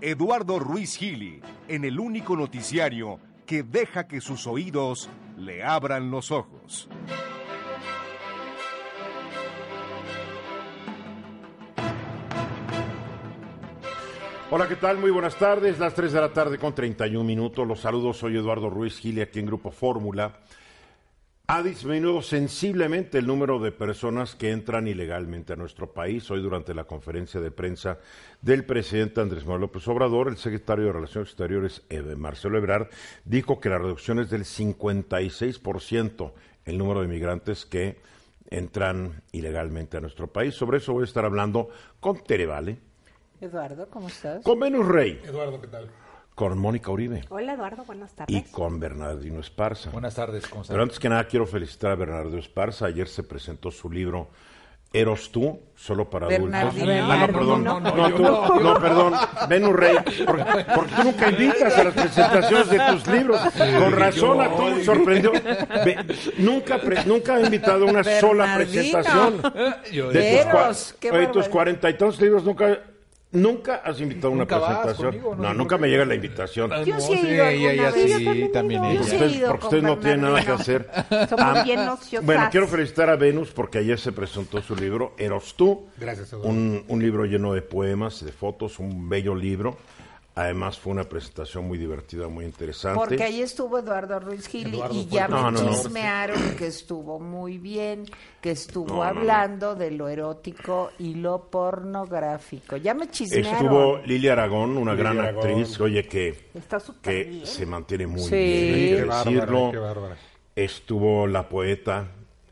Eduardo Ruiz Gili, en el único noticiario que deja que sus oídos le abran los ojos. Hola, ¿qué tal? Muy buenas tardes. Las 3 de la tarde con 31 minutos. Los saludos. Soy Eduardo Ruiz Gili, aquí en Grupo Fórmula. Ha disminuido sensiblemente el número de personas que entran ilegalmente a nuestro país. Hoy, durante la conferencia de prensa del presidente Andrés Manuel López Obrador, el secretario de Relaciones Exteriores, Marcelo Ebrard, dijo que la reducción es del 56% el número de migrantes que entran ilegalmente a nuestro país. Sobre eso voy a estar hablando con Terevale, Eduardo, ¿cómo estás? Con Venus Rey. Eduardo, ¿qué tal? Con Mónica Uribe. Hola, Eduardo, buenas tardes. Y con Bernardino Esparza. Buenas tardes, ¿cómo Pero antes que nada quiero felicitar a Bernardino Esparza. Ayer se presentó su libro Eros tú, solo para adultos. Ah, no, perdón. No, tú, no, perdón. Venus Rey, porque, porque, tú nunca invitas a las presentaciones de tus libros. Con razón, a todos sorprendió. nunca, nunca ha invitado a una sola presentación. De tus, Oye, tus cuarenta y tantos libros nunca ¿Nunca has invitado a una presentación? no, nunca me llega la invitación. Yo sí he ido ella, sí, también ella. Ustedes, porque ustedes no tienen nada que hacer. Somos bien ociosas. Bueno, quiero felicitar a Venus porque ayer se presentó su libro, Eros tú. Gracias, un, un libro lleno de poemas, de fotos, un bello libro. Además fue una presentación muy divertida, muy interesante. Porque ahí estuvo Eduardo Ruiz Gil y ya me chismearon que estuvo muy bien, que estuvo hablando de lo erótico y lo pornográfico. Ya me chismearon. Estuvo Lilia Aragón, una gran actriz, oye, que, que se mantiene muy bien, hay que decirlo. Estuvo la poeta,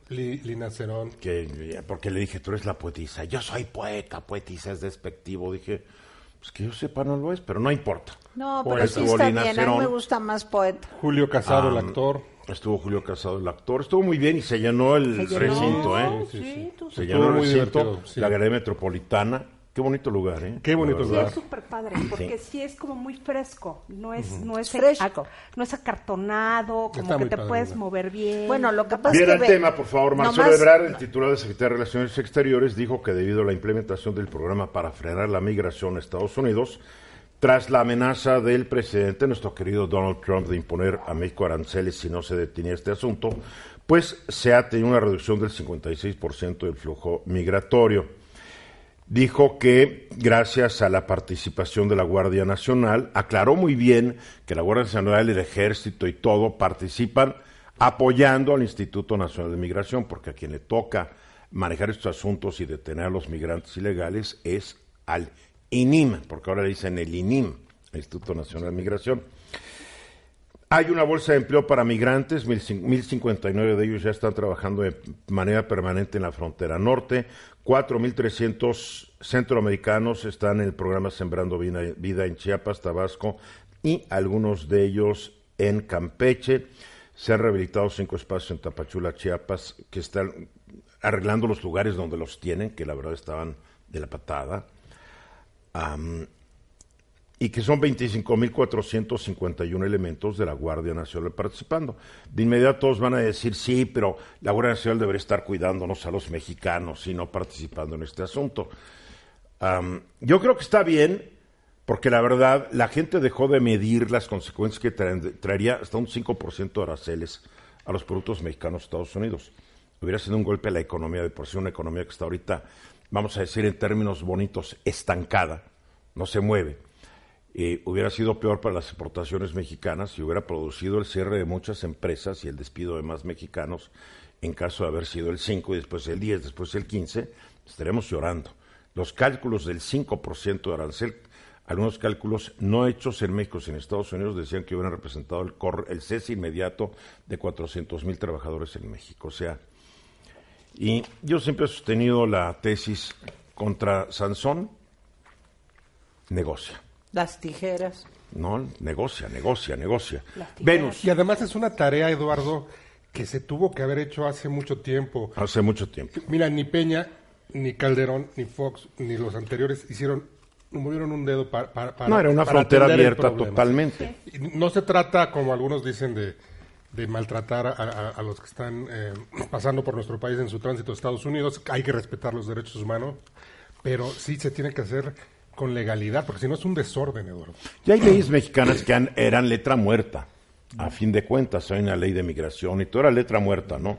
Lina Cerón. Que, porque le dije, tú eres la poetisa. Yo soy poeta, poetisa es despectivo. Dije, pues que yo sepa no lo es, pero no importa. No, pero sí está bien, a mí me gusta más poeta. Julio Casado, el actor. Estuvo Julio Casado, el actor. Estuvo muy bien y se llenó el recinto, ¿eh? Sí, sí, sí. Se llenó el recinto, la Galería Metropolitana. Qué bonito lugar, ¿eh? Qué bonito sí, lugar. es súper padre, porque sí. es como muy fresco, no es, no es fresco, no es acartonado, como Está que te padre, puedes ¿verdad? mover bien. Bueno, lo que pasa Viera es el que... tema, por favor. Marcelo nomás- Ebrard, el titular de Secretaría de Relaciones Exteriores, dijo que debido a la implementación del programa para frenar la migración a Estados Unidos, tras la amenaza del presidente, nuestro querido Donald Trump, de imponer a México aranceles si no se detenía este asunto, pues se ha tenido una reducción del 56% del flujo migratorio. Dijo que gracias a la participación de la Guardia Nacional, aclaró muy bien que la Guardia Nacional, el Ejército y todo participan apoyando al Instituto Nacional de Migración, porque a quien le toca manejar estos asuntos y detener a los migrantes ilegales es al INIM, porque ahora le dicen el INIM, el Instituto Nacional de Migración. Hay una bolsa de empleo para migrantes, 1.059 de ellos ya están trabajando de manera permanente en la frontera norte, 4.300 centroamericanos están en el programa Sembrando Vida, en Chiapas, Tabasco y algunos de ellos en Campeche. Se han rehabilitado cinco espacios en Tapachula, Chiapas, que están arreglando los lugares donde los tienen, que la verdad estaban de la patada. Y que son 25.451 elementos de la Guardia Nacional participando. De inmediato todos van a decir, sí, pero la Guardia Nacional debería estar cuidándonos a los mexicanos y no participando en este asunto. Yo creo que está bien, porque la verdad, la gente dejó de medir las consecuencias que traería hasta un 5% de aranceles a los productos mexicanos a Estados Unidos. Hubiera sido un golpe a la economía, de por sí una economía que está ahorita, vamos a decir en términos bonitos, estancada, no se mueve. Eh, hubiera sido peor para las exportaciones mexicanas y hubiera producido el cierre de muchas empresas y el despido de más mexicanos en caso de haber sido el 5 y después el 10, después el 15, estaremos llorando. Los cálculos del 5% de arancel, algunos cálculos no hechos en México, sino en Estados Unidos, decían que hubieran representado el, cor- el cese inmediato de 400 mil trabajadores en México. O sea, y yo siempre he sostenido la tesis contra Sansón, negocia. Las tijeras. No, negocia, negocia, negocia. Venus, Y además es una tarea, Eduardo, que se tuvo que haber hecho hace mucho tiempo. hace mucho tiempo. Mira, ni Peña, ni Calderón, ni Fox, ni los anteriores hicieron, no movieron un dedo para... para No, era una para frontera abierta totalmente. No se trata, como algunos dicen, de, de maltratar a, a- a los que están eh, pasando por nuestro país en su tránsito a Estados Unidos. Hay que respetar los derechos humanos, pero sí se tiene que hacer con legalidad, porque si no es un desorden, Eduardo. Y hay leyes mexicanas que eran letra muerta. A fin de cuentas, hay una ley de migración y todo era letra muerta, ¿no?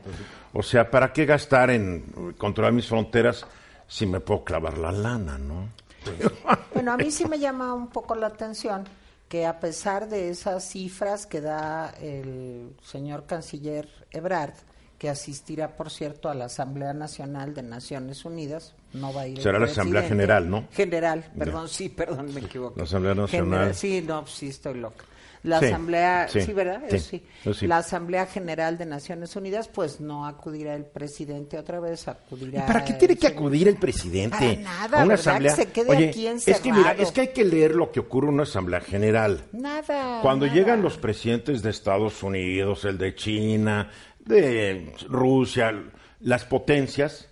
O sea, ¿para qué gastar en controlar mis fronteras si me puedo clavar la lana, no? Bueno, a mí sí me llama un poco la atención que a pesar de esas cifras que da el señor canciller Ebrard, que asistirá, por cierto, a la Asamblea Nacional de Naciones Unidas. No va a ir. Será la Asamblea General, ¿no? General, perdón, sí, perdón, me equivoqué. La Asamblea Nacional. sí, no, sí, estoy loca. La Asamblea, sí, ¿verdad? Sí, La Asamblea General de Naciones Unidas, pues no acudirá el presidente otra vez, acudirá. ¿Para qué tiene que acudir el presidente? Para nada, a una asamblea. Que se quede Oye, aquí es que mira, es que hay que leer lo que ocurre en una Asamblea General. Nada. Cuando llegan los presidentes de Estados Unidos, el de China, de Rusia, las potencias,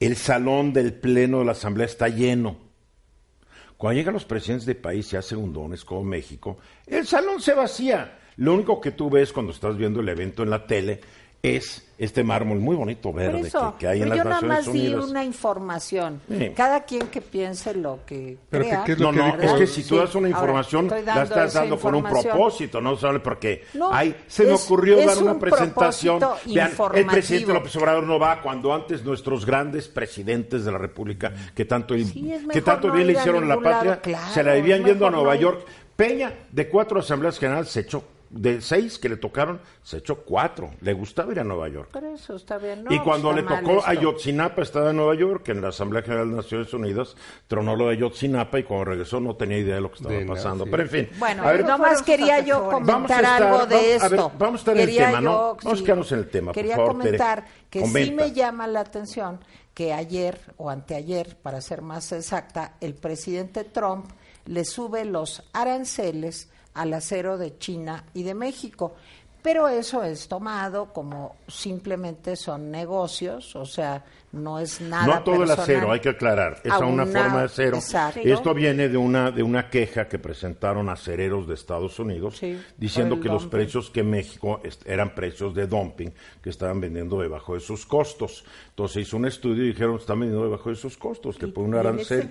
el salón del Pleno de la Asamblea está lleno. Cuando llegan los presidentes de países ya segundones como México, el salón se vacía. Lo único que tú ves cuando estás viendo el evento en la tele es este mármol muy bonito verde que, hay en las Naciones Unidas. Yo nada más di una información. Cada quien que piense lo que crea. no, no, es que si tú das una información, la estás dando con un propósito, no sale porque hay, se me ocurrió dar una presentación. Vean, el presidente López Obrador no va cuando antes nuestros grandes presidentes de la República, que tanto, que tanto bien le hicieron a la patria, se la vivían yendo a Nueva York. Peña, de cuatro asambleas generales, se echó de seis que le tocaron, se echó cuatro. Le gustaba ir a Nueva York. Pero eso está bien. y cuando le tocó a Yotzinapa, estaba en Nueva York, en la Asamblea General de Naciones Unidas, tronó lo de Yotzinapa y cuando regresó no tenía idea de lo que estaba pasando. Pero en fin. Bueno, a ver, nomás quería yo comentar algo de esto. vamos a estar en el tema, ¿no? Vamos a quedarnos en el tema, Quería por favor, comentar que sí me llama la atención que ayer o anteayer, para ser más exacta, el presidente Trump le sube los aranceles al acero de China y de México. Pero eso es tomado como simplemente son negocios, o sea, no es nada. No todo el acero, hay que aclarar, es a una, forma de acero. Esto viene de una de una queja que presentaron acereros de Estados Unidos diciendo que los precios que México eran precios de dumping, que estaban vendiendo debajo de sus costos. Entonces hizo un estudio y dijeron están vendiendo debajo de sus costos, que por un arancel.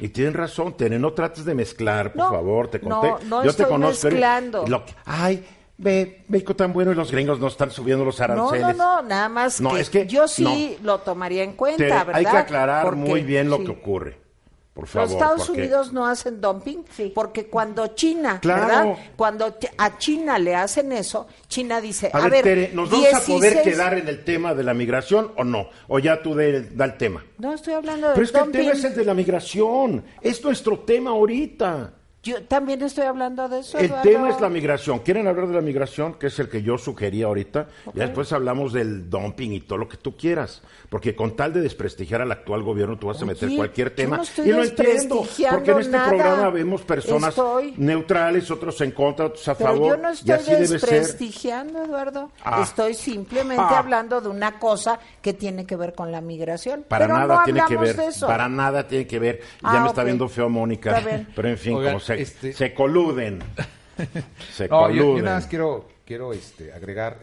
Y tienen razón, tienen, no trates de mezclar, por favor, te conté. No, no Yo te conozco. Mezclando. Lo ay, ve, México tan bueno y los gringos no están subiendo los aranceles. No, no, no, nada más no, que, es que yo sí lo tomaría en cuenta, ¿verdad? Hay que aclarar muy bien lo que ocurre. Por favor, los Estados Unidos no hacen dumping porque cuando China, ¿verdad? Cuando a China le hacen eso, China dice, a, ver, ¿nos vamos a poder quedar en el tema de la migración o no? O ya tú de, da el tema. No, estoy hablando de Pero es que el tema es el de la migración. Es nuestro tema ahorita. Yo también estoy hablando de eso. El tema es la migración. ¿Quieren hablar de la migración? Que es el que yo sugería ahorita. Y después hablamos del dumping y todo lo que tú quieras. Porque con tal de desprestigiar al actual gobierno, tú vas a meter cualquier tema. y lo entiendo. Porque en este programa vemos personas neutrales, otros en contra, otros a Pero favor. Yo no estoy desprestigiando, Eduardo. Ah. Estoy simplemente ah. hablando de una cosa que tiene que ver con la migración. Para Pero nada no tiene que ver. Para nada tiene que ver. Ya ah, me está viendo feo Mónica. Pero en fin, como se, este se coluden. se coluden. Yo, nada más quiero, quiero este, agregar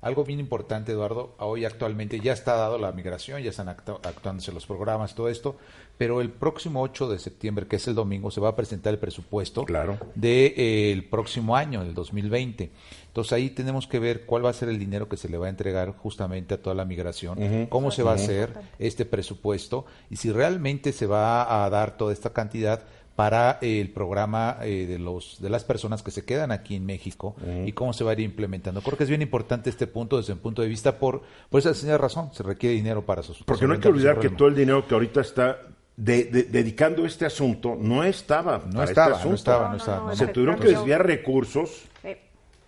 algo bien importante, Eduardo. Hoy actualmente ya está dado la migración, ya están actuándose los programas, todo esto, pero el próximo 8 de septiembre, que es el domingo, se va a presentar el presupuesto claro. del de, eh, próximo año, del 2020. Entonces ahí tenemos que ver cuál va a ser el dinero que se le va a entregar justamente a toda la migración, cómo se va a hacer este presupuesto y si realmente se va a dar toda esta cantidad para el programa eh, de los de las personas que se quedan aquí en México y cómo se va a ir implementando. Creo que es bien importante este punto desde un punto de vista por por esa señal razón, se requiere dinero para sus Porque no hay que olvidar que todo el dinero que ahorita está dedicando este asunto no estaba no este estaba, no estaba, no estaba, se tuvieron que desviar recursos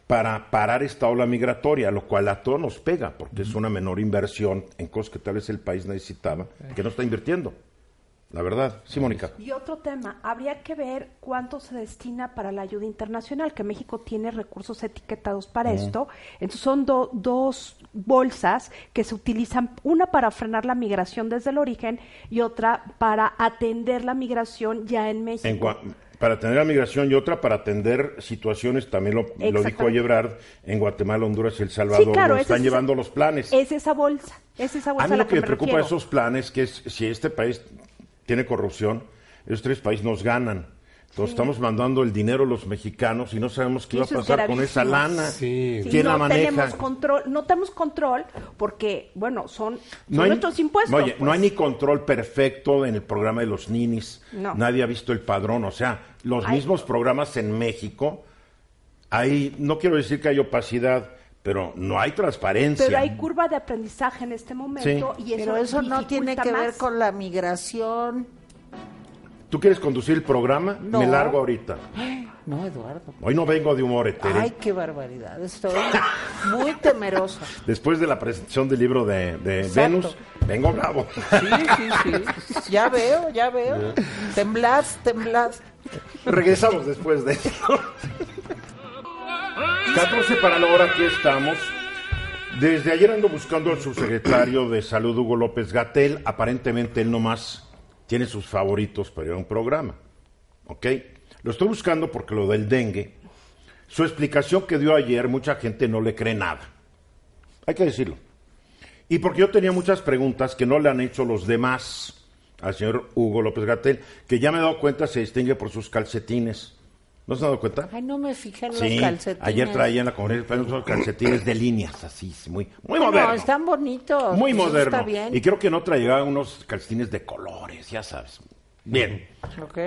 para parar esta ola migratoria, lo cual a todos nos pega, porque es una menor inversión en cosas que tal vez el país necesitaba, que no está invirtiendo. La verdad, sí, Mónica. Y otro tema, habría que ver cuánto se destina para la ayuda internacional, que México tiene recursos etiquetados para esto. Entonces son dos bolsas que se utilizan, una para frenar la migración desde el origen y otra para atender la migración ya en México. para atender la migración y otra para atender situaciones, también lo, dijo Ebrard, en Guatemala, Honduras y El Salvador, están llevando los planes. Es esa bolsa, es esa bolsa. A mí lo que me preocupa esos planes, que es si este país tiene corrupción, esos tres países nos ganan. Entonces estamos mandando el dinero a los mexicanos y no sabemos qué va a pasar con esa lana. Sí. ¿Quién no la maneja? Tenemos control, no tenemos control porque, bueno, son, nuestros impuestos. Oye, no hay pues. ni control perfecto en el programa de los ninis. No. Nadie ha visto el padrón. O sea, los mismos programas en México, hay, no quiero decir que hay opacidad, pero no hay transparencia. Pero hay curva de aprendizaje en este momento y eso Pero eso no tiene que ver con la migración. ¿Tú quieres conducir el programa? No. Me largo ahorita. No, Eduardo. Hoy no vengo de humor, Etere. Ay, qué barbaridad. Estoy muy temerosa. Después de la presentación del libro de, de. Venus, vengo bravo. Sí, sí, sí. Ya veo, ya veo. Temblad, temblad. Regresamos después de esto. 14 para la hora que estamos. Desde ayer ando buscando al subsecretario de Salud, Hugo López Gatel. Aparentemente él nomás tiene sus favoritos para ir a un programa. ¿Ok? Lo estoy buscando porque lo del dengue, su explicación que dio ayer, mucha gente no le cree nada. Hay que decirlo. Y porque yo tenía muchas preguntas que no le han hecho los demás al señor Hugo López Gatel, que ya me he dado cuenta se distingue por sus calcetines. ¿No se han dado cuenta? Ay, no me fijé en Sí, los calcetines. ayer traía en la conferencia unos calcetines de líneas, así, muy, muy No, moderno. están bonitos. Muy moderno. Está bien. Y creo que no traía unos calcetines de colores, ya sabes. Bien. Ok.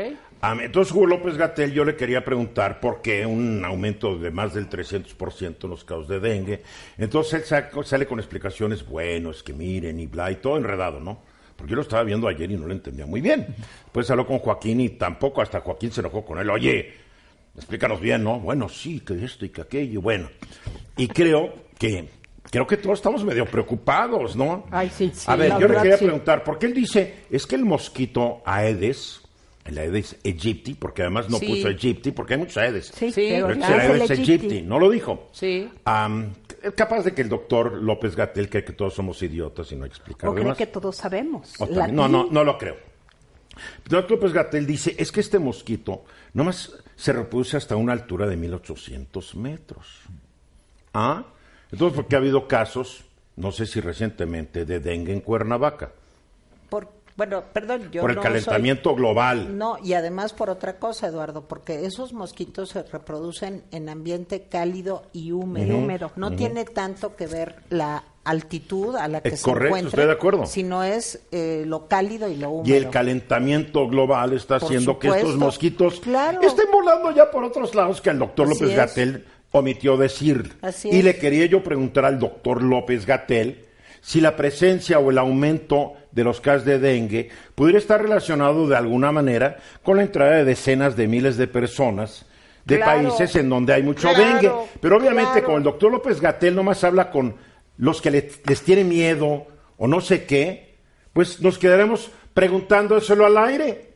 Entonces, Hugo López Gatel, yo le quería preguntar por qué un aumento de más del 300% en los casos de dengue. Entonces, él sale con explicaciones, bueno, es que miren y bla, y todo enredado, ¿no? Porque yo lo estaba viendo ayer y no lo entendía muy bien. Después habló con Joaquín y tampoco hasta Joaquín se enojó con él. Oye, explícanos bien, ¿no? Bueno, sí, que esto y que aquello, bueno. Y creo que, creo que todos estamos medio preocupados, ¿no? Ay, sí, sí. A ver, yo le quería sí. preguntar, porque él dice, es que el mosquito Aedes, el Aedes aegypti, porque además no Sí. puso aegypti, porque hay muchos Aedes. Sí, Sí, pero Pero no es el es el Aedes aegypti. aegypti, no lo dijo. Sí. Capaz de que el doctor López Gatel cree que todos somos idiotas y no explicar O cree que todos sabemos. O también- no, no, no lo creo. El doctor López Gatel dice, es que este mosquito nomás se reproduce hasta una altura de 1800 metros. ¿Ah? Entonces, porque ha habido casos, no sé si recientemente, de dengue en Cuernavaca, Por, bueno, perdón, yo por el no calentamiento soy- global. No, y además por otra cosa, Eduardo, porque esos mosquitos se reproducen en ambiente cálido y húmedo. Húmedo. No tiene tanto que ver la altitud a la que Es se correcto, encuentra, estoy de acuerdo. sino es eh, lo cálido y lo húmedo. Y el calentamiento global está Por haciendo que estos mosquitos Claro. estén volando ya por otros lados que el doctor López. Gatel omitió decir. Así y es. le quería yo preguntar al doctor López Gatel si la presencia o el aumento de los casos de dengue pudiera estar relacionado de alguna manera con la entrada de decenas de miles de personas de Claro. países en donde hay mucho Claro, dengue. Pero obviamente con el doctor López Gatel nomás habla con los que le- les tiene miedo o no sé qué, pues nos quedaremos preguntándoselo al aire.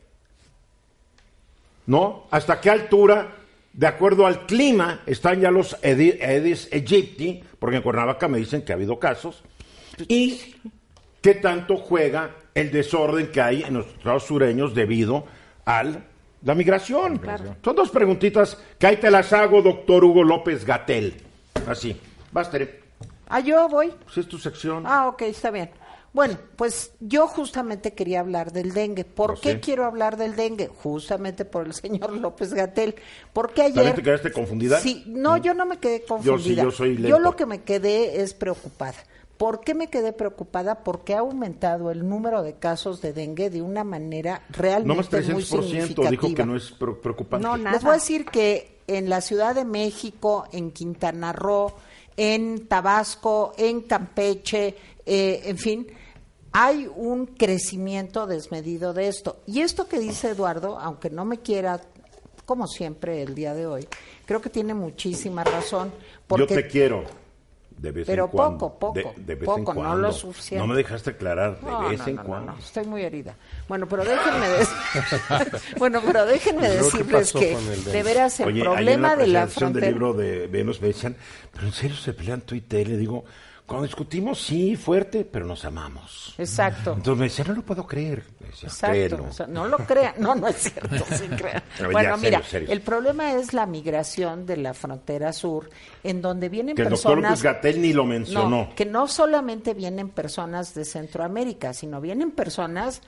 ¿No? ¿Hasta qué altura, de acuerdo al clima, están ya los Edi- Aedes aegypti? Porque en Cuernavaca me dicen que ha habido casos. ¿Y qué tanto juega el desorden que hay en los estados sureños debido a la migración? Son dos preguntitas que ahí te las hago, doctor Hugo López Gatel. Así. Basta. Ah, yo voy. Si es tu sección. Ah, ok, está bien. Bueno, pues yo justamente quería hablar del dengue. ¿Por qué sé. quiero hablar del dengue? Justamente por el señor López Gatel. Porque ayer... ¿También te quedaste confundida? Sí, no, yo no me quedé confundida. yo soy lento. Yo lo que me quedé es preocupada. ¿Por qué me quedé preocupada? Porque ha aumentado el número de casos de dengue de una manera No realmente más muy 300% significativa. dijo que no es pre- preocupante. No, nada. Les voy a decir que en la Ciudad de México, en Quintana Roo, en Tabasco, en Campeche, eh, en fin, hay un crecimiento desmedido de esto. Y esto que dice Eduardo, aunque no me quiera, como siempre el día de hoy, creo que tiene muchísima razón. Porque Yo te quiero. De vez Pero en cuando. poco, poco, De, de vez poco, en no lo suficiente. No me dejaste aclarar. De No, vez no, en no, cuando. no, estoy muy herida. Bueno, pero déjenme decir, bueno, pero déjenme ¿Y luego qué decirles que el de veras el Oye, ayer en problema la de la presentación del frontera. libro de Venus me decían, pero en serio se pelean tú y te le digo, cuando discutimos sí, fuerte, pero nos amamos. Exacto. Entonces me decía, no lo puedo creer. Decía, Exacto, o sea, no lo crean, no, no es cierto, sí crean. A ver, Bueno, ya, mira, serio, serio. el problema es la migración de la frontera sur, en donde vienen Que el doctor personas... López Gatel ni lo mencionó. No, que no solamente vienen personas de Centroamérica, sino vienen personas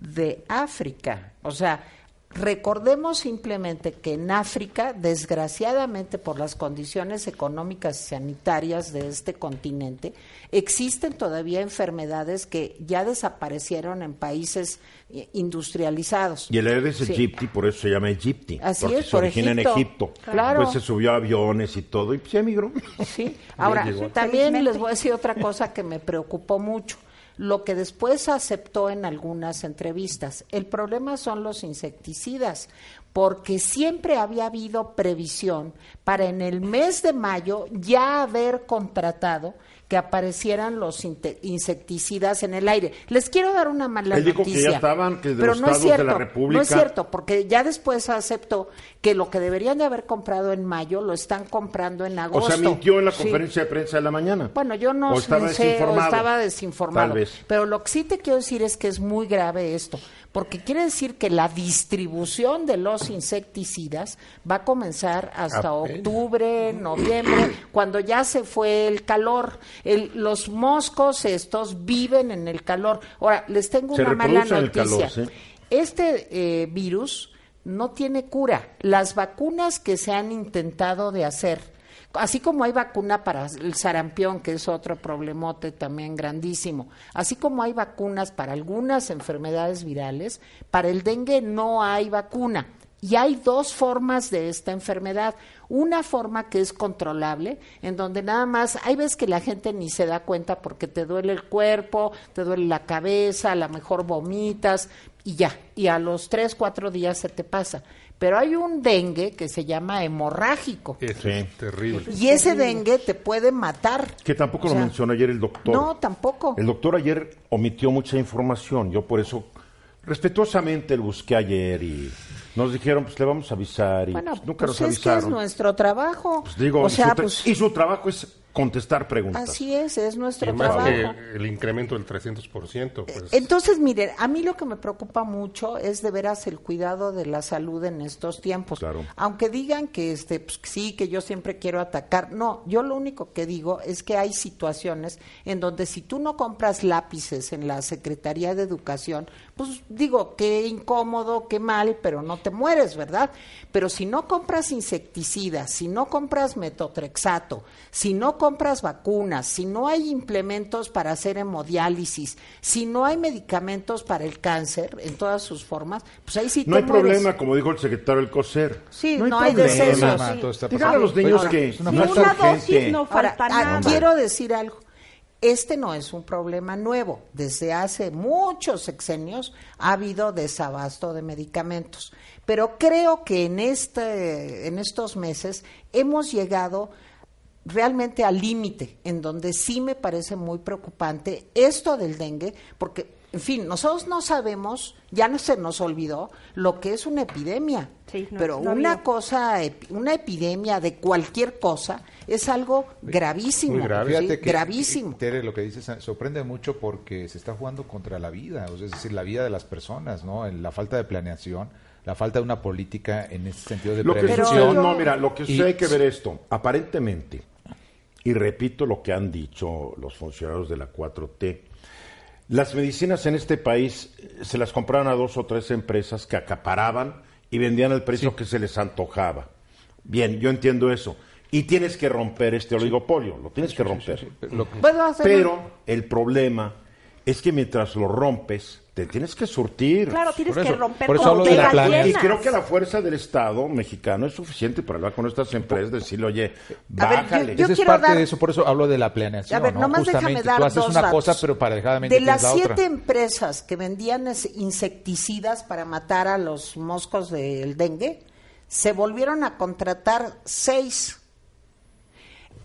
de África. O sea, Recordemos simplemente que en África, desgraciadamente por las condiciones económicas y sanitarias de este continente, existen todavía enfermedades que ya desaparecieron en países eh, industrializados. Y el Aedes aegypti, por eso se llama Egipti. Así porque es, se por origina en Egipto. Egipto. Claro. Pues se subió a aviones y todo, y se emigró. Sí. Ahora, también les voy a decir otra cosa que me preocupó mucho. Lo que después aceptó en algunas entrevistas. El problema son los insecticidas, porque siempre había habido previsión para en el mes de mayo ya haber contratado que aparecieran los insecticidas en el aire. Les quiero dar una mala Él dijo que ya noticia. estaban, que de pero los no es de la cierto, República- No es cierto, porque ya después aceptó que lo que deberían de haber comprado en mayo lo están comprando en O agosto. sea, mintió en la Sí. conferencia de prensa de la mañana. Bueno, yo no o estaba sé, desinformado. o estaba desinformado. Tal vez. Pero lo que sí te quiero decir es que es muy grave esto, porque quiere decir que la distribución de los insecticidas va a comenzar hasta octubre, noviembre, cuando ya se fue el calor. El- los moscos estos viven en el calor. Ahora, les tengo Se una mala noticia. calor, sí. Este eh, virus no tiene cura. Las vacunas que se han intentado de hacer, así como hay vacuna para el sarampión, que es otro problemote también grandísimo, así como hay vacunas para algunas enfermedades virales, para el dengue no hay vacuna. Y hay dos formas de esta enfermedad. Una forma que es controlable, en donde nada más, hay veces que la gente ni se da cuenta porque te duele el cuerpo, te duele la cabeza, a lo mejor vomitas y ya. Y a los tres, cuatro días se te pasa. Pero hay un dengue que se llama hemorrágico. Sí. es terrible. Y ese dengue te puede matar. Que tampoco O lo mencionó ayer el doctor. No, tampoco. El doctor ayer omitió mucha información. Yo por eso, respetuosamente, el busqué ayer y nos dijeron, pues le vamos a avisar. Y Bueno, pues, nunca pues nos es que avisaron. es nuestro trabajo. Pues digo, o y, sea, su tra- pues y su trabajo es contestar preguntas. así es, es Y nuestro más trabajo. que el incremento del 300%, pues Entonces, miren, a mí lo que me preocupa mucho es de veras el cuidado de la salud en estos tiempos. Claro. Aunque digan que este pues, sí, que yo siempre quiero atacar, no, yo lo único que digo es que hay situaciones en donde si tú no compras lápices en la Secretaría de Educación, pues digo, qué incómodo, qué mal, pero no te mueres, ¿verdad? Pero si no compras insecticidas, si no compras metotrexato, si no compras vacunas, si no hay implementos para hacer hemodiálisis, si no hay medicamentos para el cáncer en todas sus formas, pues ahí sí No te hay mueres. problema, como dijo el secretario del COSER. Sí, no hay problema. decesos, sí. Díganle a los niños Ahora, que no es una dosis urgente. no Ahora, falta ah, nada. quiero decir algo. Este no es un problema nuevo. Desde hace muchos sexenios ha habido desabasto de medicamentos. Pero creo que en, este, en estos meses hemos llegado realmente al límite, en donde sí me parece muy preocupante esto del dengue, porque, en fin, nosotros no sabemos, ya no se nos olvidó lo que es una epidemia. Sí, no- pero no una había. cosa, epi- una epidemia de cualquier cosa es algo gravísimo. Muy grave. ¿sí? Que, gravísimo. Tere, lo que dices sorprende mucho porque se está jugando contra la vida, o sea, es decir, la vida de las personas, ¿no? En la falta de planeación, la falta de una política en ese sentido de Lo que prevención. sucede, yo- no, mira, lo que Y- sucede hay que ver esto. Aparentemente, y repito lo que han dicho los funcionarios de la 4T, las medicinas en este país eh, se las compraban a dos o tres empresas que acaparaban y vendían al precio que se les antojaba. Bien, yo entiendo eso. Y tienes que romper este oligopolio, lo tienes que romper. Pero el problema es que mientras lo rompes, te tienes que surtir. Claro, tienes Por que eso- romper por eso con hablo de la planeación. Y creo que la fuerza del Estado mexicano es suficiente para hablar con estas empresas, decirle, oye, A ver, yo- bájale. yo Esa es parte dar- de eso, por eso hablo de la planeación, A ver, ¿no? nomás déjame Justamente, dar tú haces dos una datos. cosa, pero De las la siete otra. empresas que vendían insecticidas para matar a los moscos del dengue, se volvieron a contratar seis.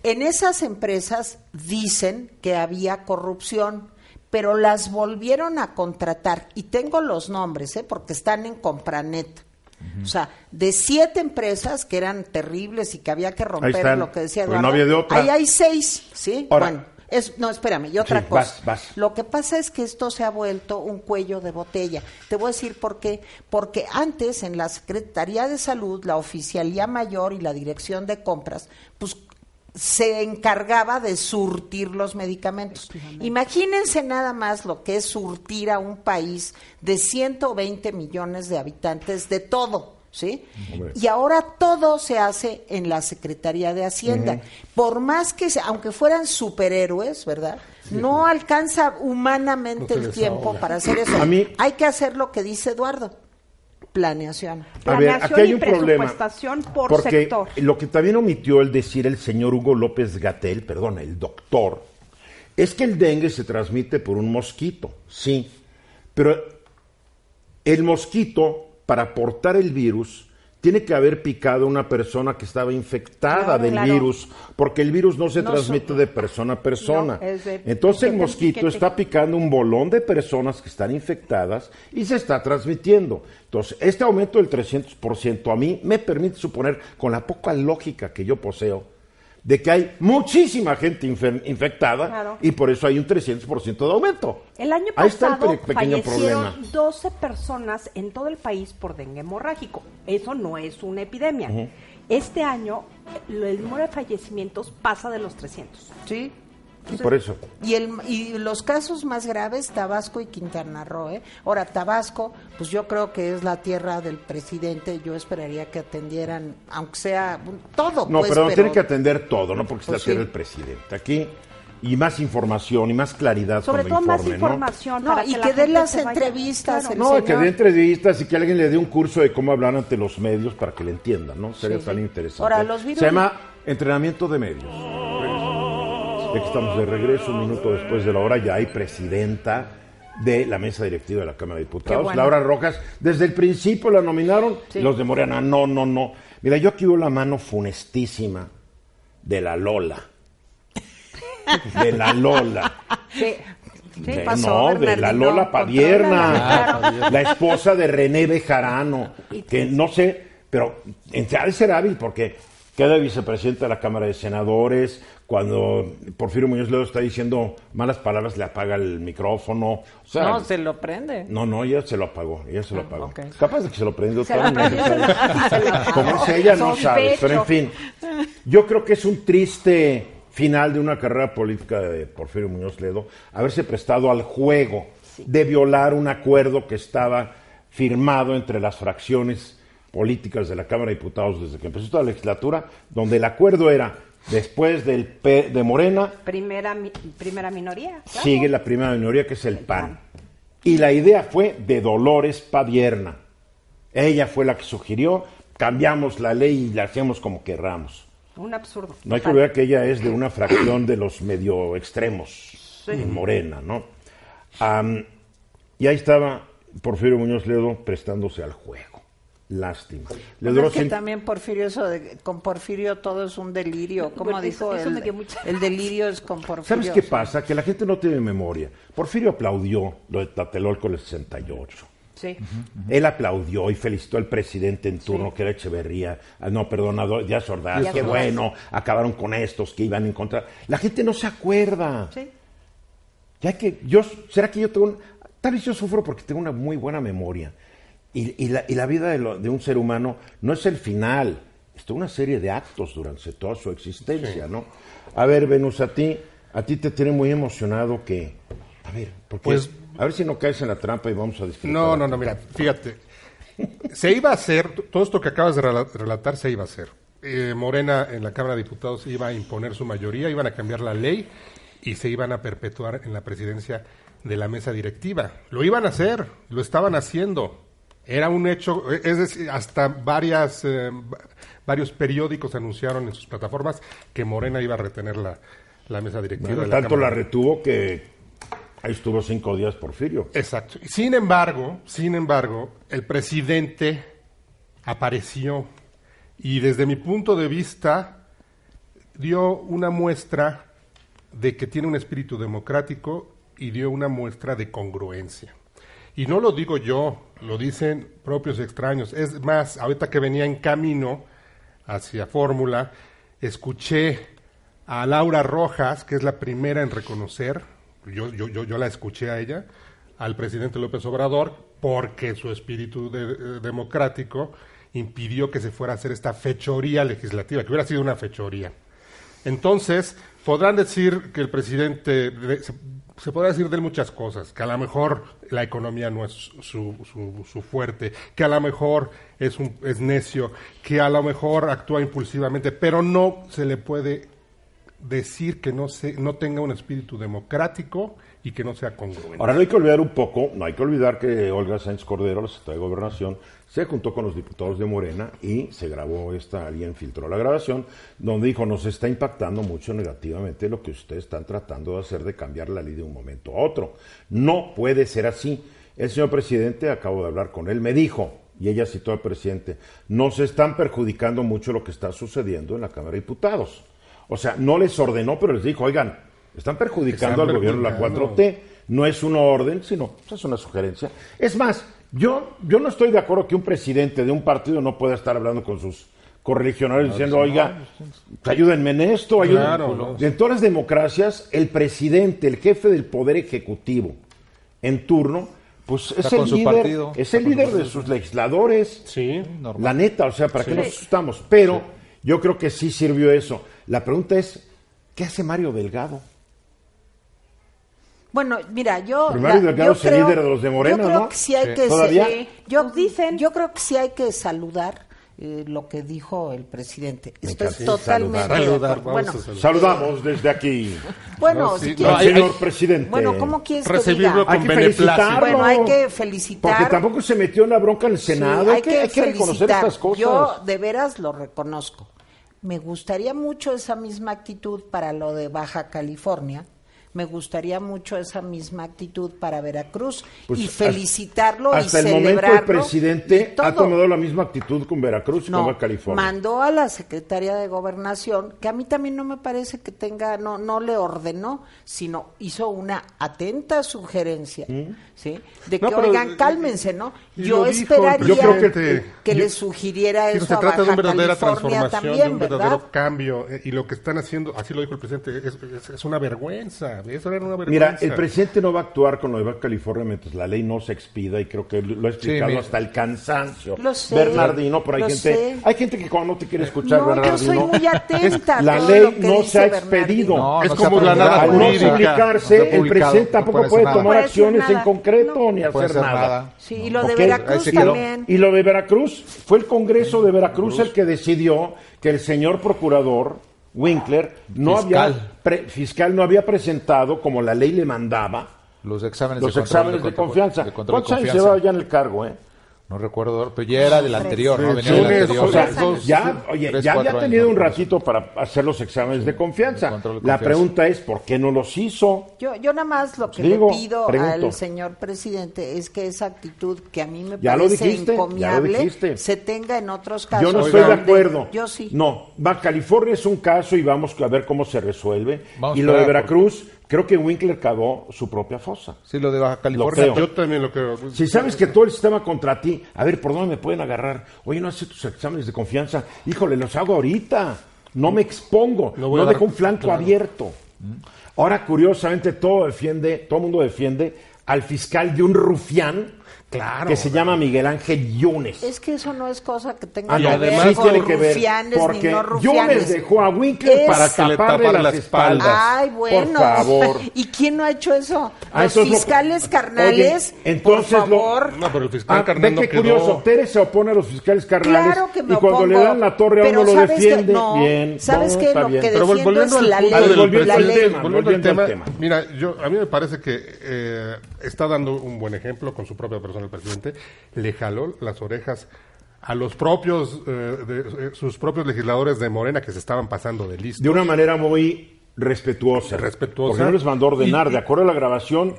En esas empresas dicen que había corrupción, pero las volvieron a contratar. Y tengo los nombres, ¿eh? porque están en Compranet. O sea, de siete empresas que eran terribles y que había que romper lo que decía Eduardo. no. Ahí hay seis, ¿sí? Ahora- bueno, es, no, espérame, y otra Sí, cosa. vas, vas. Lo que pasa es que esto se ha vuelto un cuello de botella. Te voy a decir por qué. Porque antes en la Secretaría de Salud, la Oficialía Mayor y la Dirección de Compras, pues se encargaba de surtir los medicamentos. Imagínense nada más lo que es surtir a un país de 120 millones de habitantes de todo. ¿Sí? Y ahora todo se hace en la Secretaría de Hacienda. Por más que, aunque fueran superhéroes, ¿verdad? no alcanza humanamente el tiempo para hacer eso. hay que hacer lo que dice Eduardo planeación. A ver, aquí hay un problema. Por porque lo que también omitió el decir el señor Hugo López Gatel, perdón, el doctor, es que el dengue se transmite por un mosquito, sí, pero el mosquito, para portar el virus, tiene que haber picado una persona que estaba infectada del virus, porque el virus no se transmite de persona a persona. Entonces el mosquito está picando un bolón de personas que están infectadas y se está transmitiendo. Entonces, este aumento del 300% a mí me permite suponer, con la poca lógica que yo poseo, de que hay muchísima gente infectada y por eso hay un 300% de aumento. El año pasado fallecieron 12 personas en todo el país por dengue hemorrágico. Eso no es una epidemia. Este año el número de fallecimientos pasa de los 300. Sí, y por eso. Y, el, y los casos más graves, Tabasco y Quintana Roo. ¿eh? Ahora, Tabasco, pues yo creo que es la tierra del presidente. Yo esperaría que atendieran, aunque sea todo. No, pues, pero, tiene que atender todo, no porque es la pues tierra del presidente. Aquí y más información y más claridad sobre todo más información ¿no? y que, den las entrevistas no que dé entrevistas y que alguien le dé un curso de cómo hablar ante los medios para que le entiendan no sería tan interesante Ahora, los virus... se llama entrenamiento de medios estamos de regreso, un minuto después de la hora, ya hay presidenta de la mesa directiva de la Cámara de Diputados, Laura Rojas. Desde el principio la nominaron, los de Morena, no, no, no. Mira, yo aquí veo la mano funestísima de la Lola. De la Lola. Sí. no, de la Lola Padierna, la esposa de René Bejarano, que no sé, pero ha de ser hábil porque queda vicepresidenta de la Cámara de Senadores, cuando Porfirio Muñoz Ledo está diciendo malas palabras, le apaga el micrófono. no, se lo prende. No, no, ella se lo apagó, ella se lo ah, apagó. Capaz de que se lo prendió se Como es ella, no sabe. Pero en fin, yo creo que es un triste final de una carrera política de Porfirio Muñoz Ledo haberse prestado al juego de violar un acuerdo que estaba firmado entre las fracciones políticas de la Cámara de Diputados desde que empezó esta legislatura, donde el acuerdo era Después del P de Morena. Primera, primera minoría. Sigue la primera minoría que es el, PAN. Y la idea fue de Dolores Padierna. Ella fue la que sugirió, cambiamos la ley y la hacemos como querramos. Un absurdo. No hay que olvidar que ella es de una fracción de los medio extremos en Morena, ¿no? y ahí estaba Porfirio Muñoz Ledo prestándose al juego. Lástima. Le que también Porfirio, eso con Porfirio todo es un delirio. como dijo? el, delirio es con Porfirio. ¿Sabes qué pasa? Que la gente no tiene memoria. Porfirio aplaudió lo de Tlatelolco el 68. Sí. Él aplaudió y felicitó al presidente en turno, que era Echeverría, ah, no, perdonado, ya Ordaz, qué bueno, acabaron con estos que iban a encontrar. La gente no se acuerda. Sí. Ya que yo, ¿será que yo tengo tal vez yo sufro porque tengo una muy buena memoria? Y, la, vida de, un ser humano no es el final, es toda una serie de actos durante toda su existencia, ¿no? A ver, Venus, a ti, a ti te tiene muy emocionado que, a ver, porque, pues, a ver si no caes en la trampa y vamos a disfrutar. No, no, no, mira, fíjate, se iba a hacer, todo esto que acabas de relatar se iba a hacer. Eh, Morena en la Cámara de Diputados iba a imponer su mayoría, iban a cambiar la ley y se iban a perpetuar en la presidencia de la mesa directiva. Lo iban a hacer, lo estaban haciendo. Era un hecho, es decir, hasta varias, eh, varios periódicos anunciaron en sus plataformas que Morena iba a retener la, la mesa directiva. tanto la retuvo que ahí estuvo cinco días Porfirio. Exacto. Sin embargo, sin embargo, el presidente apareció y desde mi punto de vista dio una muestra de que tiene un espíritu democrático y dio una muestra de congruencia. Y no lo digo yo, lo dicen propios extraños. Es más, ahorita que venía en camino hacia Fórmula, escuché a Laura Rojas, que es la primera en reconocer, yo, yo, yo, yo la escuché a ella, al presidente López Obrador, porque su espíritu democrático impidió que se fuera a hacer esta fechoría legislativa, que hubiera sido una fechoría. Entonces, podrán decir que el presidente, se, podrá decir de él muchas cosas, que a lo mejor la economía no es su, su, su, fuerte, que a lo mejor es, un, es necio, que a lo mejor actúa impulsivamente, pero no se le puede decir que no, se, no tenga un espíritu democrático y que no sea congruente. Ahora no hay que olvidar un poco, no hay que olvidar que Olga Sánchez Cordero, la secretaria de Gobernación, se juntó con los diputados de Morena y se grabó esta, alguien filtró la grabación, donde dijo, nos está impactando mucho negativamente lo que ustedes están tratando de hacer de cambiar la ley de un momento a otro. No puede ser así. El señor presidente, acabo de hablar con él, me dijo, y ella citó al presidente, nos están perjudicando mucho lo que está sucediendo en la Cámara de Diputados. O sea, no les ordenó, pero les dijo, oigan, están perjudicando al gobierno de la 4T. No es una orden, sino es una sugerencia. Es más, yo, yo no estoy de acuerdo que un presidente de un partido no pueda estar hablando con sus correligionarios diciendo, oiga, ayúdenme en esto, ayúdenme. En todas las democracias, el presidente, el jefe del poder ejecutivo en turno, pues es el, líder, es el líder de sus legisladores. Sí, La neta, o sea, ¿para qué nos asustamos? Pero yo creo que sí sirvió eso. La pregunta es, ¿qué hace Mario Delgado? Bueno, mira, yo. Mario Delgado es el líder de los de Morena, yo creo ¿no? Que sí hay que ¿Todavía? yo, dicen. Yo creo que sí hay que saludar eh, lo que dijo el presidente. Estoy Sí, totalmente saludar. Saludar, Bueno. Saludamos desde aquí bueno, No, si sí, quieres- al señor presidente. Bueno, ¿cómo quieres que Recibirlo diga? con Hay que felicitarlo. Bueno, hay que felicitar. Porque tampoco se metió en la bronca en el Sí, Senado. hay, que, hay que reconocer felicitar. estas cosas. Yo de veras lo reconozco. Me gustaría mucho esa misma actitud para lo de Baja California. Me gustaría mucho esa misma actitud para Veracruz Pues, y hasta- felicitarlo Hasta y el momento celebrarlo. el presidente ha tomado la misma actitud con Veracruz y No, con California. mandó a la secretaria de gobernación, que a mí también no me parece que tenga, no, no le ordenó, sino hizo una atenta sugerencia, ¿sí? De que, No, pero, oigan, cálmense, ¿no? Yo dijo esperaría Yo creo que- que, yo- le sugiriera eso se a trata de Baja una verdadera California transformación, también, de un ¿verdad? verdadero cambio. eh, y lo que están haciendo, así lo dijo el presidente, es, es- es una vergüenza. Eso era una vergüenza. Mira, el presidente no va a actuar con lo de Baja California mientras la ley no se expida y creo que lo ha explicado hasta el cansancio. Lo sé, Bernardino, pero hay lo gente, sé. hay gente que cuando no te quiere escuchar, No, yo Bernardino, soy muy atenta la ley no se ha expedido. No, Es no como la nada Al no jurídica. publicarse, el presidente no tampoco puede tomar acciones en concreto ni hacer nada. nada. Sí, y lo de Veracruz también. Y lo de Veracruz, fue el Congreso de Veracruz el que decidió que el señor procurador Winkler no Fiscal. había pre- fiscal no había presentado como la ley le mandaba Los exámenes los de exámenes de, confianza. de ¿Cuántos años llevaba ya en el cargo, eh? No recuerdo, pero ya era del anterior, ¿no? Sí, Venía del sí, anterior. O sea, Dos, ya, oye, tres, ya había tenido años, un ¿no? ratito para hacer los exámenes de confianza. de La pregunta es, ¿por qué no los hizo? Yo, yo nada más lo que Digo, le pido pregunto. al señor presidente es que esa actitud que a mí me Ya parece dijiste, encomiable se tenga en otros casos. Yo no estoy de acuerdo. Yo sí. No, Baja California es un caso y vamos a ver cómo se resuelve. Vamos y lo de Veracruz, creo que Winkler cavó su propia fosa. Sí, lo de Baja California. Yo también lo creo. Si sabes que todo el sistema contra ti, a ver, ¿por dónde me pueden agarrar? Oye, no haces tus exámenes de confianza. Híjole, los hago ahorita. No me expongo. No dar- dejo un flanco claro. abierto. Ahora, curiosamente, todo defiende, todo el mundo defiende al fiscal de un rufián Claro. que se llama Miguel Ángel Yunes. Es que eso no es cosa que tenga Ah, que ver con tiene que ver, rufianes porque ni no Yunes rufianes. dejó a Winkler Es- para Que le taparle tapara las las espaldas. Ay, bueno. Por favor. ¿Y quién no ha hecho eso? Ah, Los lo- fiscales carnales, Oye, entonces por lo- favor. No, pero el fiscal Ah, carnal no quedó. curioso, Tere se opone a los fiscales carnales Claro que me y cuando le opongo, dan la torre a pero uno lo ¿sabes defiende. qué? No, bien, ¿sabes no, qué? está Lo bien. que Pero volviendo es al la ley, volviendo al tema, mira, yo a mí me parece que eh, está dando un buen ejemplo con su propia persona el presidente. Le jaló las orejas a los propios, eh, de- eh, sus propios legisladores de Morena que se estaban pasando de listo. De una manera muy respetuosa. Respetuosa. Porque no les mandó a ordenar. Y- de acuerdo a la grabación,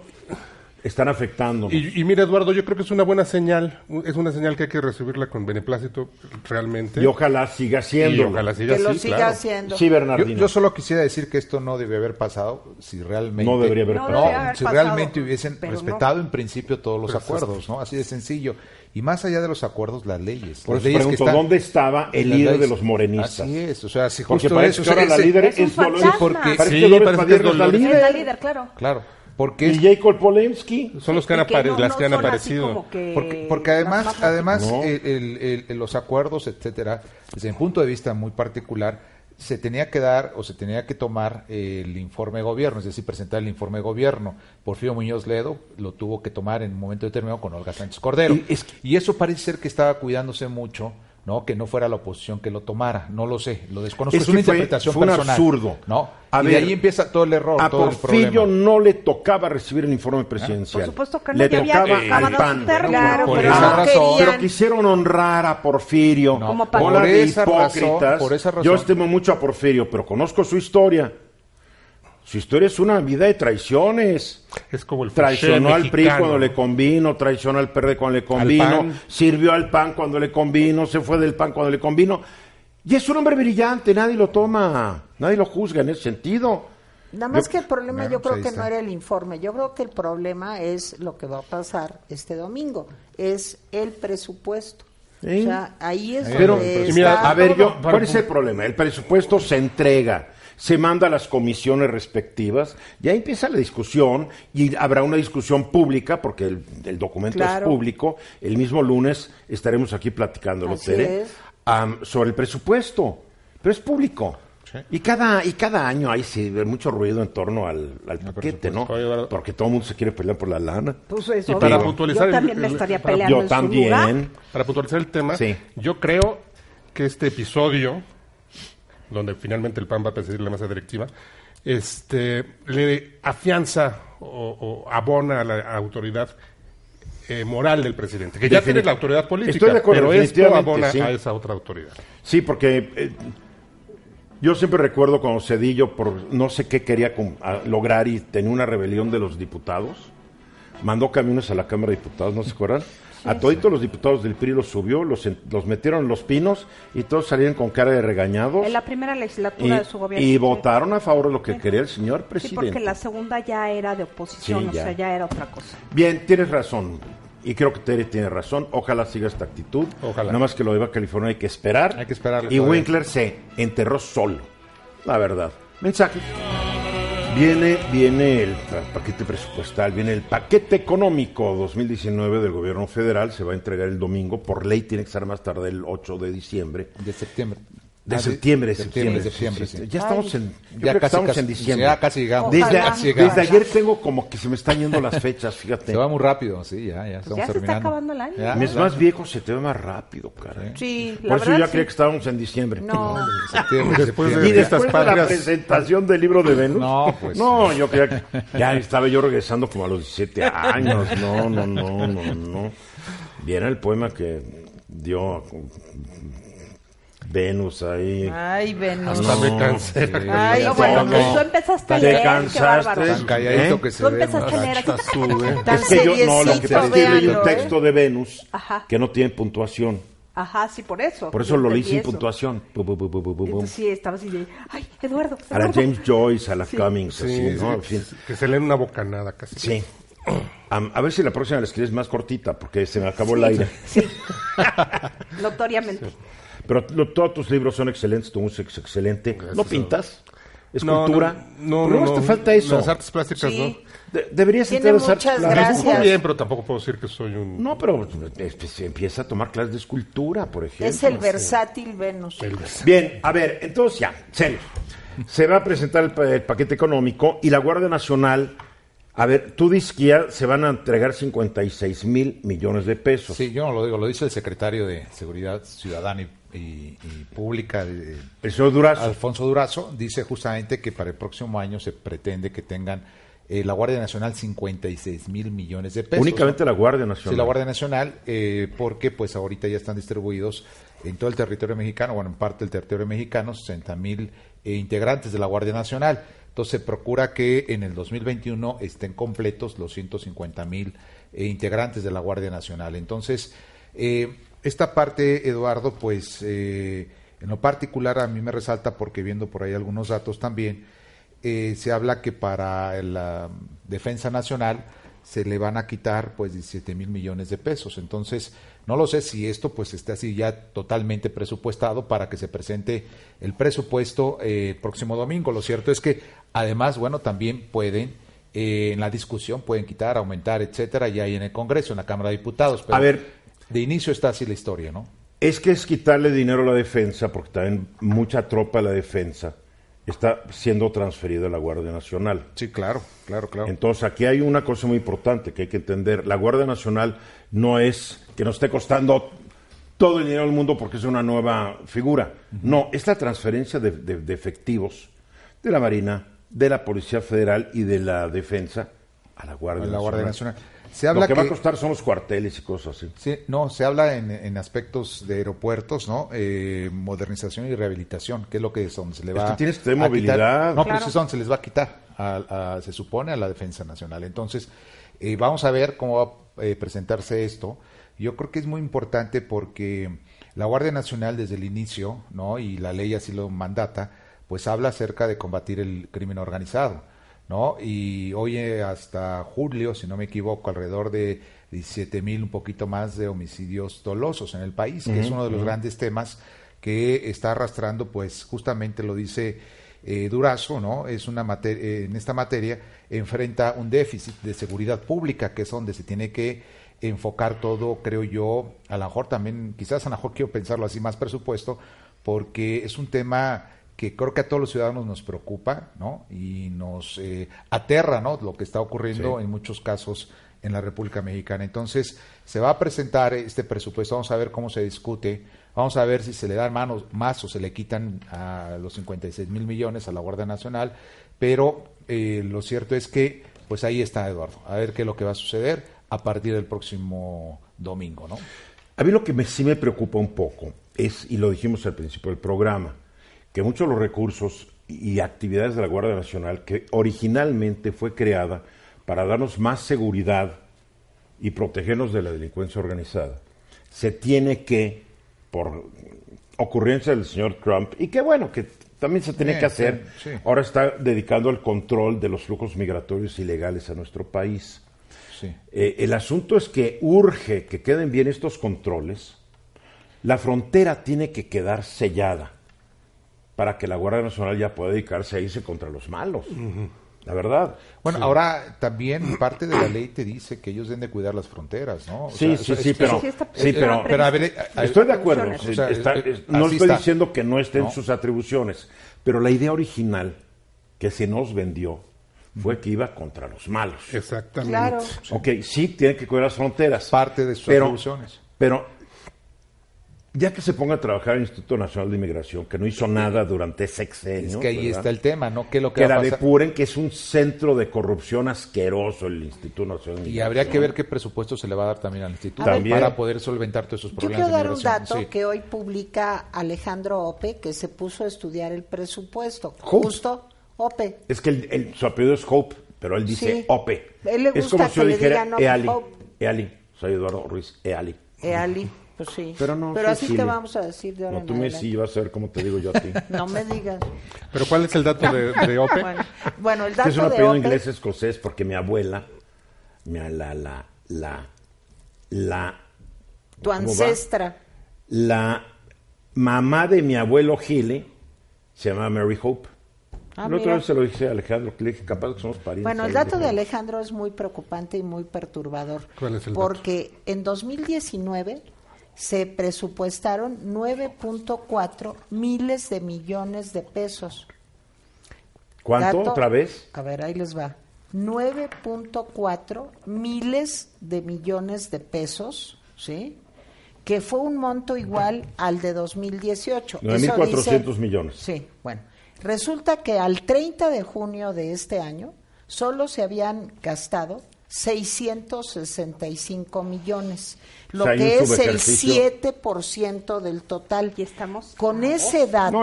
están afectando. Y, y mira, Eduardo, yo creo que es una buena señal, es una señal que hay que recibirla con beneplácito realmente. Y ojalá siga siendo. Y ojalá siga Que lo siga claro. haciendo. Sí, Yo, Bernardino. yo solo quisiera decir que esto no debe haber pasado si realmente No debería haber No pasado. haber si pasado, realmente hubiesen no. respetado en principio todos los Pero es- acuerdos, ¿no? Así de sencillo. Y más allá de los acuerdos, las leyes. Por las eso leyes pregunto, están- ¿dónde estaba el líder de los morenistas? Así es, o sea, si Porque justo parece eso, que ahora la líder es un es Dolores. fantasma. porque- Sí, parece que es es la Dolores. Es líder. la líder, claro. claro, porque Y Jacob Polemski. Son los que han que no- las no que han aparecido. que Porque, además, más además No. el- el- el- los acuerdos, etcétera, desde mi punto de vista muy particular, se tenía que dar o se tenía que tomar el informe de gobierno, es decir, presentar el informe de gobierno. Porfirio Muñoz Ledo lo tuvo que tomar en un momento determinado con Olga Sánchez Cordero. y eso parece ser que estaba cuidándose mucho ¿no? Que no fuera la oposición que lo tomara, no lo sé, lo desconozco, es, una interpretación fue un absurdo. ¿no? y de ahí empieza todo el error, a todo Porfirio no le tocaba recibir el informe presidencial. Por supuesto que no, le tocaba al PAN. Claro, por pero, esa razón. pero quisieron honrar a Porfirio. Como Hola por esa hipócritas. razón, por esa razón. Yo estimo mucho a Porfirio, pero conozco su historia. Su historia es una vida de traiciones. Es como el Traicionó al PRI cuando le convino, traicionó al PRD cuando le convino, sirvió al PAN cuando le convino, se fue del PAN cuando le convino. Y es un hombre brillante, nadie lo toma, nadie lo juzga en ese sentido. Nada más que el problema Bueno, yo pues creo ahí que está. no era el informe, yo creo que el problema es lo que va a pasar este domingo, es el presupuesto. Sí. O sea, ahí es Pero, donde y mira, está a ver, yo, ¿cuál es el problema? El presupuesto se entrega, se manda a las comisiones respectivas, ya empieza la discusión y habrá una discusión pública, porque el, el documento Claro. es público. El mismo lunes estaremos aquí platicándolo, Tere, am, sobre el presupuesto, pero es público. Y cada, y cada año hay sí, mucho ruido en torno al, al paquete, ¿no? Porque todo el mundo se quiere pelear por la lana. Pues eso, Y para digo, puntualizar yo el- también me estaría peleando Yo en su lugar. también. Para puntualizar el tema, Sí. yo creo que este episodio, donde finalmente el PAN va a presidir la mesa directiva, este, le afianza o, o abona a la autoridad eh, moral del presidente, que ya tiene la autoridad política, Estoy de acuerdo, pero esto abona sí. a esa otra autoridad. Sí, porque eh, yo siempre recuerdo cuando Cedillo, por no sé qué quería lograr y tenía una rebelión de los diputados, mandó camiones a la Cámara de Diputados, ¿no se acuerdan? A toditos los diputados del PRI los subió, los, los metieron en los pinos y todos salían con cara de regañados. En la primera Y, legislatura de su gobierno. y sí. votaron a favor de lo que quería el señor Sí, presidente. porque la segunda ya era de oposición, Sí, o ya. sea, ya era otra cosa. Bien, tienes razón. Y creo que Tere tiene razón. Ojalá siga esta actitud. Ojalá. Nada más que lo de Baja California hay que esperar. Hay que esperarle Y todavía. Winkler se enterró solo. La verdad. Mensaje. Viene, viene el pa- paquete presupuestal, viene el paquete económico 2019 del gobierno federal, se va a entregar el domingo, por ley tiene que ser más tarde el 8 de diciembre. De septiembre. De Ah, septiembre, de septiembre, septiembre. septiembre, sí, sí. Ya estamos en, Ya casi, estamos casi- en diciembre. ya casi llegamos. Desde, Ojalá. Casi llegamos. desde ayer tengo como que se me están yendo las fechas, fíjate. Se va muy rápido, sí, ya, ya estamos Pues ya se está terminando. acabando el año. Ya, Mes ya. más viejo se te ve más rápido, cara. Sí, la Por eso verdad ya creía que estábamos en diciembre. No, Septiembre, Después septiembre. Y de- después de la presentación del libro de Venus. No, pues. No, yo creía que ya estaba yo regresando como a los 17 años. No, no, no, no, no. Viene el poema que dio Venus ahí. ay, Venus. Hasta No, me cansé. sí. Ay, No, bueno, no. pues tú empezaste a Te leer, qué cansaste. Tan calladito ¿Eh? que se Tú empezaste a ¿no? leer. Tan Es que yo, no, lo que pasa es que leí un véanlo, texto de Venus Ajá. que no tiene puntuación. Ajá, sí, por eso. Por eso lo leí sin eso. puntuación. Bu, bu, bu, bu, bu, bu, bu. Entonces sí, estaba así de, ay, Eduardo, A la. James Joyce, a la Sí. Cummings, Sí, así, sí, ¿no? Que se leen una bocanada casi. Sí. A ver si la próxima la escribes más cortita, porque se me acabó el aire. Sí, notoriamente. Pero lo- todos tus libros son excelentes, tu música es excelente. ¿No pintas? No, ¿Escultura? No, no, ¿Por no, qué te no. falta eso? Las artes plásticas, Sí. De- deberías Tiene entrar a las artes muchas plásticas. gracias. ¿no? bien, pero tampoco puedo decir que soy un... No, pero eh, pues, empieza a tomar clases de escultura, por ejemplo. Es el versátil Venus. Bien, a ver, entonces ya, serio. Se va a presentar el, pa- el paquete económico y la Guardia Nacional, a ver, tú dices que ya se van a entregar 56 mil millones de pesos. Sí, yo no lo digo, lo dice el secretario de Seguridad Ciudadana y, y- y Pública, de- El señor Durazo. Alfonso Durazo, dice justamente que para el próximo año se pretende que tengan eh, la Guardia Nacional 56 mil millones de pesos. Únicamente la Guardia Nacional. Sí, la Guardia Nacional, eh, porque pues ahorita ya están distribuidos en todo el territorio mexicano, bueno, en parte del territorio mexicano, 60 mil eh, integrantes de la Guardia Nacional. Entonces se procura que en el 2021 estén completos los 150 mil eh, integrantes de la Guardia Nacional. Entonces, eh, esta parte, Eduardo, pues eh, en lo particular a mí me resalta porque viendo por ahí algunos datos también, eh, se habla que para la defensa nacional se le van a quitar pues 17 mil millones de pesos. Entonces, no lo sé si esto pues esté así ya totalmente presupuestado para que se presente el presupuesto eh, el próximo domingo. Lo cierto es que además, bueno, también pueden eh, en la discusión pueden quitar, aumentar, etcétera, ya hay en el Congreso, en la Cámara de Diputados. Pero A ver. De inicio está así la historia, ¿no? Es que es quitarle dinero a la defensa, porque también mucha tropa de la defensa está siendo transferida a la Guardia Nacional. Sí, claro, claro, claro. Entonces, aquí hay una cosa muy importante que hay que entender. La Guardia Nacional no es que nos esté costando todo el dinero del mundo porque es una nueva figura. No, es la transferencia de, efectivos de la Marina, de la Policía Federal y de la Defensa a la Guardia, la Guardia Nacional. Se habla Lo que, va a costar son los cuarteles y cosas así. Sí, no, se habla en, aspectos de aeropuertos, ¿no? Eh, modernización y rehabilitación, que es lo que es donde se le va es que tienes que tener movilidad. No, pero eso es donde se les va a quitar, se supone, a la Defensa Nacional. Entonces, eh, vamos a ver cómo va a eh, presentarse esto. Yo creo que es muy importante porque la Guardia Nacional desde el inicio, ¿no? Y la ley así lo mandata, pues habla acerca de combatir el crimen organizado ¿no? Y hoy eh, hasta julio, si no me equivoco, alrededor de 17 mil, un poquito más de homicidios dolosos en el país, que es uno de los grandes temas que está arrastrando, pues justamente lo dice eh, Durazo, ¿no? Es una materia, eh, en esta materia enfrenta un déficit de seguridad pública, que es donde se tiene que enfocar todo, creo yo, a lo mejor también, quizás a lo mejor quiero pensarlo así, más presupuesto, porque es un tema que creo que a todos los ciudadanos nos preocupa, ¿no? Y nos eh, aterra, ¿no? Lo que está ocurriendo en muchos casos en la República Mexicana. Entonces, se va a presentar este presupuesto, vamos a ver cómo se discute, vamos a ver si se le dan manos más o se le quitan a los 56 mil millones a la Guardia Nacional, pero eh, lo cierto es que, pues ahí está Eduardo, a ver qué es lo que va a suceder a partir del próximo domingo, ¿no? A mí lo que sí me preocupa un poco es, y lo dijimos al principio del programa, que muchos de los recursos y actividades de la Guardia Nacional, que originalmente fue creada para darnos más seguridad y protegernos de la delincuencia organizada, se tiene que, por ocurrencia del señor Trump, y que bueno, que también se tiene que hacer, ahora está dedicando al control de los flujos migratorios ilegales a nuestro país. Eh, el asunto es que urge que queden bien estos controles, la frontera tiene que quedar sellada para que la Guardia Nacional ya pueda dedicarse a irse contra los malos. La verdad. Bueno, ahora también parte de la ley te dice que ellos deben de cuidar las fronteras, ¿no? sí, sí, sí, pero, sí, pero, estoy de acuerdo. no estoy diciendo que no estén sus atribuciones, pero la idea original que se nos vendió fue que iba contra los malos. Exactamente. Claro. Ok, sí, tiene que cuidar las fronteras. Parte de sus atribuciones. Pero ya que se ponga a trabajar el Instituto Nacional de Inmigración, que no hizo nada durante sexenio. Es que ahí está el tema, ¿no? Que, lo que, la depuren, que es un centro de corrupción asqueroso el Instituto Nacional de Inmigración. Y habría que ver qué presupuesto se le va a dar también al Instituto para poder solventar todos esos problemas. Yo quiero dar un dato que hoy publica Alejandro Ope, que se puso a estudiar el presupuesto. Justo Ope. Es que el, su apellido es Hope, pero él dice Ope. es como si yo dijera Eali. Eali. Soy Eduardo Ruiz Eali. Eali. Pues sí. Pero, no, Pero así te vamos a decir de ahora No, tú me sí vas a ver cómo te digo yo a ti. no me digas. ¿Pero cuál es el dato de, OPE? Bueno, el dato es un apellido inglés escocés porque mi abuela, mi, la, la, la, la... Tu ancestra. La mamá de mi abuelo Gile se llama Mary Hope. Ah, la otra vez se lo dije a Alejandro, que le dije, capaz que somos parientes. Bueno, el dato de Alejandro es muy preocupante y muy perturbador. ¿Cuál es el porque en 2019 se presupuestaron 9.4 miles de millones de pesos. ¿Cuánto otra vez? A ver, ahí les va. 9.4 miles de millones de pesos, ¿sí? Que fue un monto igual al de 2018. 9.400 millones. Sí, bueno. Resulta que al 30 de junio de este año solo se habían gastado 665 millones, lo que es el 7% del total. Y estamos con ese dato.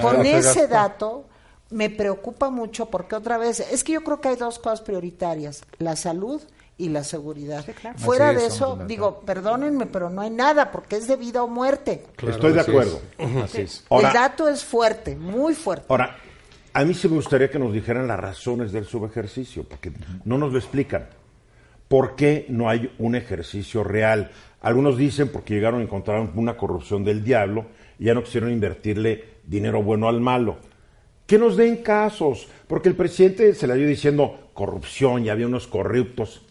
con ese dato me preocupa mucho porque otra vez es que yo creo que hay dos cosas prioritarias, la salud y la seguridad. Fuera de eso, digo, perdónenme, pero no hay nada porque es de vida o muerte. Estoy de acuerdo. el dato es fuerte, muy fuerte. Ahora, a mí sí me gustaría que nos dijeran las razones del subejercicio, porque no nos lo explican. ¿Por qué no hay un ejercicio real? Algunos dicen porque llegaron a encontrar una corrupción del diablo y ya no quisieron invertirle dinero bueno al malo. Que nos den casos, porque el presidente se le dio diciendo corrupción y había unos corruptos.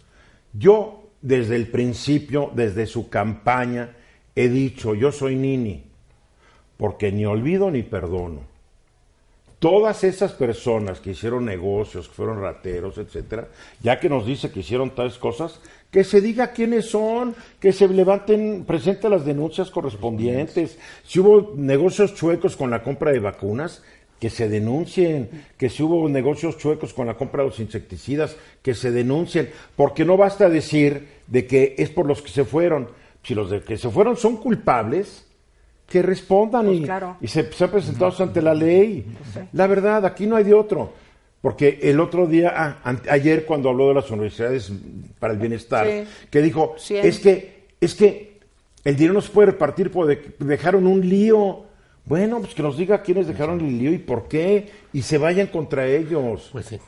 Yo, desde el principio, desde su campaña, he dicho, yo soy Nini, porque ni olvido ni perdono. Todas esas personas que hicieron negocios, que fueron rateros, etcétera, ya que nos dice que hicieron tales cosas, que se diga quiénes son, que se levanten, presenten las denuncias correspondientes. Si hubo negocios chuecos con la compra de vacunas, que se denuncien, que si hubo negocios chuecos con la compra de los insecticidas, que se denuncien, porque no basta decir de que es por los que se fueron. Si los de que se fueron son culpables, que respondan pues y, se sean presentados ante la ley. Pues la verdad, aquí no hay de otro. Porque el otro día, ah, ayer cuando habló de las universidades para el bienestar, que dijo, es que, es que el dinero no se puede repartir porque dejaron un lío. Bueno, pues que nos diga quiénes dejaron el lío y por qué, y se vayan contra ellos. Pues sí.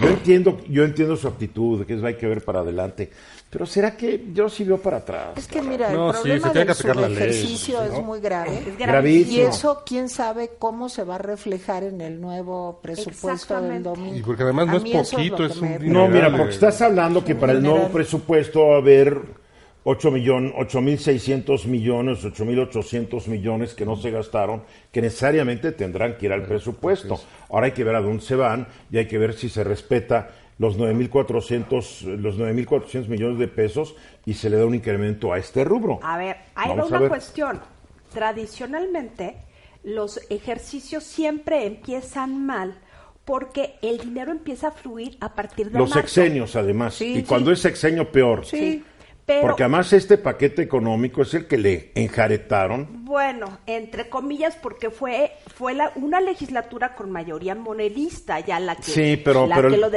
Yo entiendo, yo entiendo su actitud, que es hay que ver para adelante. Pero ¿será que yo sí veo para atrás? Es que mira, el problema del ejercicio es muy grave. Es Y eso, quién sabe cómo se va a reflejar en el nuevo presupuesto del domingo. Y porque además no es poquito, es, un No, mira, porque estás hablando que para el nuevo presupuesto va a haber 8 millones, 8.600 millones, 8.800 millones que no se gastaron, que necesariamente tendrán que ir al presupuesto. Ahora hay que ver a dónde se van y hay que ver si se respeta los 9.400 los 9.400 millones de pesos y se le da un incremento a este rubro. A ver, hay una cuestión. Tradicionalmente, los ejercicios siempre empiezan mal porque el dinero empieza a fluir a partir de los sexenios además y cuando es sexenio peor. Sí. Porque además este paquete económico es el que le enjaretaron. Bueno, entre comillas, porque fue fue la, una legislatura con mayoría monedista ya la que Sí, pero,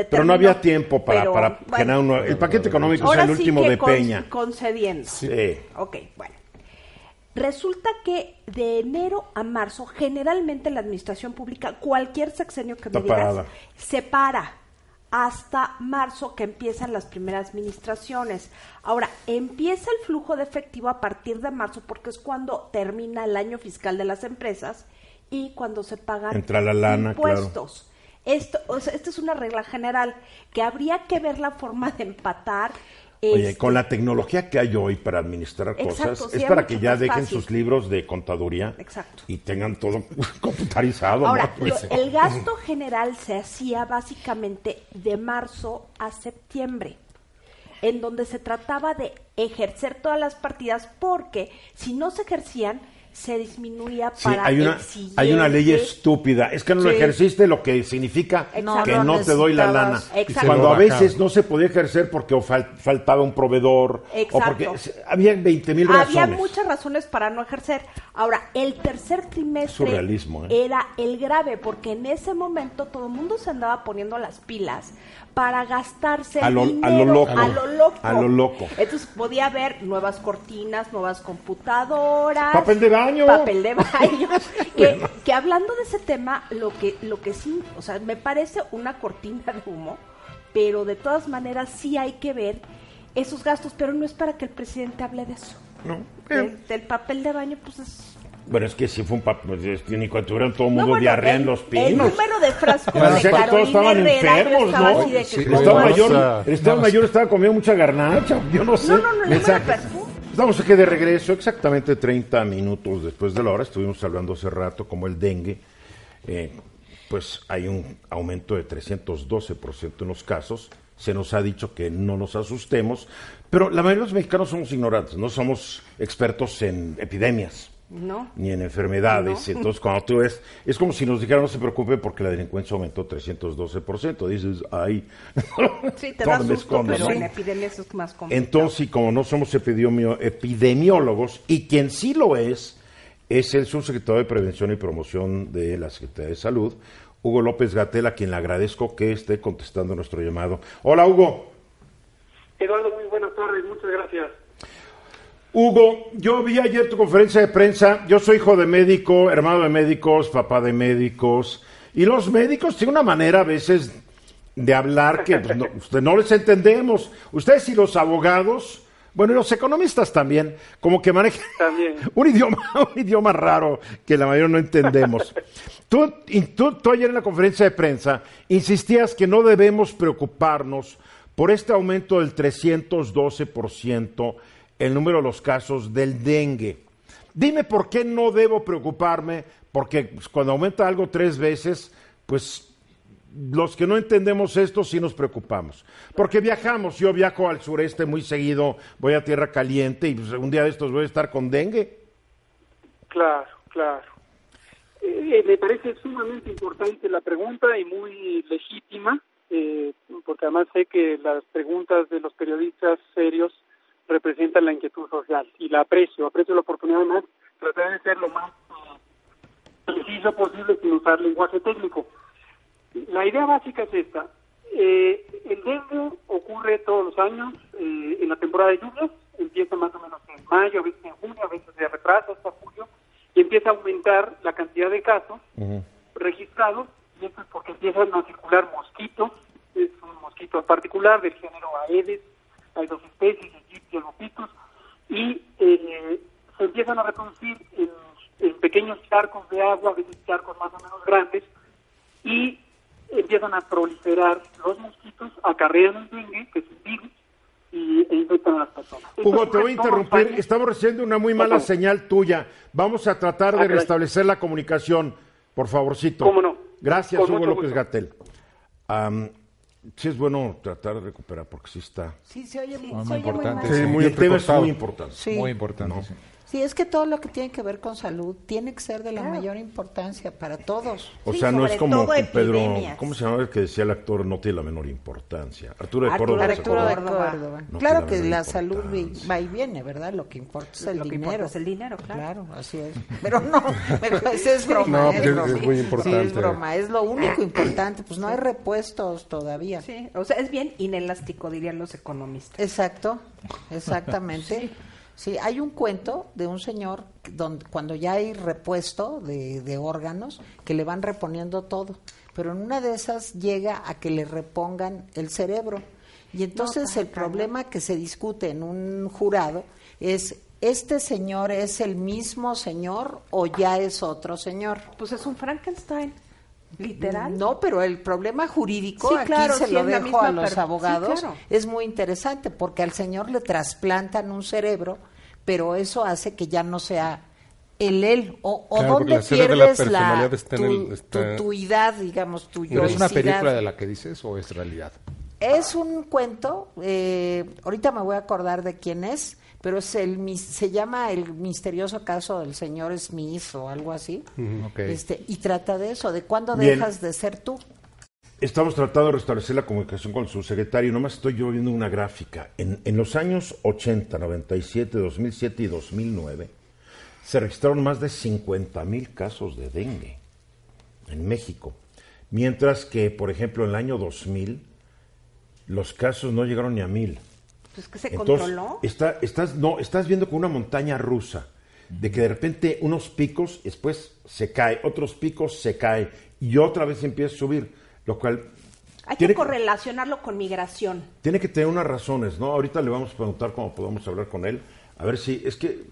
pero, no había tiempo para, para generar uno. El paquete económico es el último de Peña. concediendo. Sí. Ok, bueno. Resulta que de enero a marzo, generalmente la administración pública, cualquier sexenio que me digas, se para hasta marzo que empiezan las primeras administraciones. Ahora, empieza el flujo de efectivo a partir de marzo porque es cuando termina el año fiscal de las empresas y cuando se pagan Entra la lana, impuestos. Esto, o sea, esta es una regla general que habría que ver la forma de empatar Oye, este, con la tecnología que hay hoy para administrar cosas, es para que ya dejen sus libros de contaduría y tengan todo computarizado. Ahora, pues. el gasto general se hacía básicamente de marzo a septiembre, en donde se trataba de ejercer todas las partidas, porque si no se ejercían, se disminuía para hay una, hay una ley estúpida. Es que no lo ejerciste, lo que significa que no te doy la lana. Cuando a veces no se podía ejercer porque faltaba un proveedor o porque había 20 mil razones. Había muchas razones para no ejercer. Ahora, el tercer trimestre ¿eh? era el grave porque en ese momento todo el mundo se andaba poniendo las pilas para gastarse a lo, dinero a lo, loco, a lo loco. Entonces podía haber nuevas cortinas, nuevas computadoras, papel de baño, papel de baño. que, hablando de ese tema, lo que lo que sí, o sea, me parece una cortina de humo, pero de todas maneras sí hay que ver esos gastos, pero no es para que el presidente hable de eso. No. del papel de baño, pues es bueno, es que si fue un papel, pues, ni cuando tuvieron todo el mundo diarrea en los pinos. El número de frascos de que todos estaban enfermos, ¿no? el, Estado mayor, el Estado Mayor estaba comiendo mucha garnacha, yo no sé. No, no, no, Estamos aquí de regreso, exactamente 30 minutos después de la hora. Estuvimos hablando hace rato como el dengue. Eh, pues hay un aumento de 312% en los casos. Se nos ha dicho que no nos asustemos, pero la mayoría de los mexicanos somos ignorantes, no somos expertos en epidemias ni en enfermedades. Entonces, cuando tú ves, es como si nos dijeran no se preocupe porque la delincuencia aumentó 312%. Dices, ay, sí, te susto, pero en epidemias es más complicado. Entonces, y como no somos epidemiólogos, y quien sí lo es, es el subsecretario de Prevención y Promoción de la Secretaría de Salud, Hugo López Gatel, a quien le agradezco que esté contestando nuestro llamado. Hola, Hugo. Eduardo, muy buenas tardes, muchas gracias. Hugo, yo vi ayer tu conferencia de prensa. Yo soy hijo de médico, hermano de médicos, papá de médicos. Y los médicos tienen una manera a veces de hablar que pues, no, no les entendemos. Ustedes y los abogados, bueno, y los economistas también, como que manejan un idioma, un idioma raro que la mayoría no entendemos. tú, tú, tú ayer en la conferencia de prensa insistías que no debemos preocuparnos por este aumento del 312% el número de los casos del dengue. Dime por qué no debo preocuparme, porque pues, cuando aumenta algo tres veces, pues los que no entendemos esto sí nos preocupamos. Porque viajamos, yo viajo al sureste muy seguido, voy a tierra caliente y pues, un día de estos voy a estar con dengue. Claro, claro. Eh, eh, me parece sumamente importante la pregunta y muy legítima, eh, porque además sé que las preguntas de los periodistas serios representan la inquietud social y la aprecio, aprecio la oportunidad además, tratar de ser lo más preciso posible sin usar lenguaje técnico. La idea básica es esta. Eh, el dengue ocurre todos los años eh, en la temporada de lluvias, empieza más o menos en mayo, a veces en junio, a veces se retrasa hasta julio, y empieza a aumentar la cantidad de casos registrados, y esto es porque empiezan a circular mosquitos, es un mosquito particular del género Aedes, hay dos especies, y Lopitus, y eh, se empiezan a reproducir en, en pequeños charcos de agua, a veces charcos más o menos grandes, y empiezan a proliferar los mosquitos, acarrean el dengue, que es un virus, y, e infectan a las personas. Hugo, te voy a interrumpir. Estamos recibiendo una muy mala señal tuya. Vamos a tratar de ah, restablecer la comunicación, por favorcito. ¿Cómo no? Gracias, Hugo López Gatel. sí es bueno tratar de recuperar porque sí está. Sí, se oye, muy, importante. Sí, muy, el tema es muy importante. Muy importante. Sí, es que todo lo que tiene que ver con salud tiene que ser de la mayor importancia para todos. O sea, no es como Pedro, ¿cómo se llama el que decía el actor? No tiene la menor importancia. Arturo de Córdoba. Arturo de Córdoba. claro que la salud va y viene, ¿verdad? Lo que importa es el dinero. es el dinero, claro. así es. Pero no, ese es broma. No, es, muy importante. Sí, es broma, es lo único importante. Pues no hay repuestos todavía. Sí, o sea, es bien inelástico, dirían los economistas. Exacto, exactamente. Sí, hay un cuento de un señor donde cuando ya hay repuesto de, órganos que le van reponiendo todo, pero en una de esas llega a que le repongan el cerebro. Y entonces el problema que se discute en un jurado es ¿este señor es el mismo señor o ya es otro señor? Pues es un Frankenstein. Literal. No, pero el problema jurídico, aquí se lo dejo a los abogados, es muy interesante porque al señor le trasplantan un cerebro pero eso hace que ya no sea el él. O, o dónde pierdes la, tu, tuidad, digamos, tu ¿Pero es una película de la que dices o es realidad? Es un cuento, eh, ahorita me voy a acordar de quién es, pero es el se llama el misterioso caso del señor Smith o algo así, este y trata de eso, de cuándo dejas de ser tú. Estamos tratando de restablecer la comunicación con su secretario. Nomás estoy yo viendo una gráfica. En, en, los años 80, 97, 2007 y 2009 se registraron más de 50 mil casos de dengue en México. Mientras que, por ejemplo, en el año 2000 los casos no llegaron ni a mil. Pues que se controló. Está, estás, no, estás viendo con una montaña rusa de que de repente unos picos, después se cae, otros picos se cae y otra vez empieza a subir lo cual... Hay que correlacionarlo con migración. Tiene que tener unas razones, ¿no? Ahorita le vamos a preguntar cómo podemos hablar con él. A ver si... Es que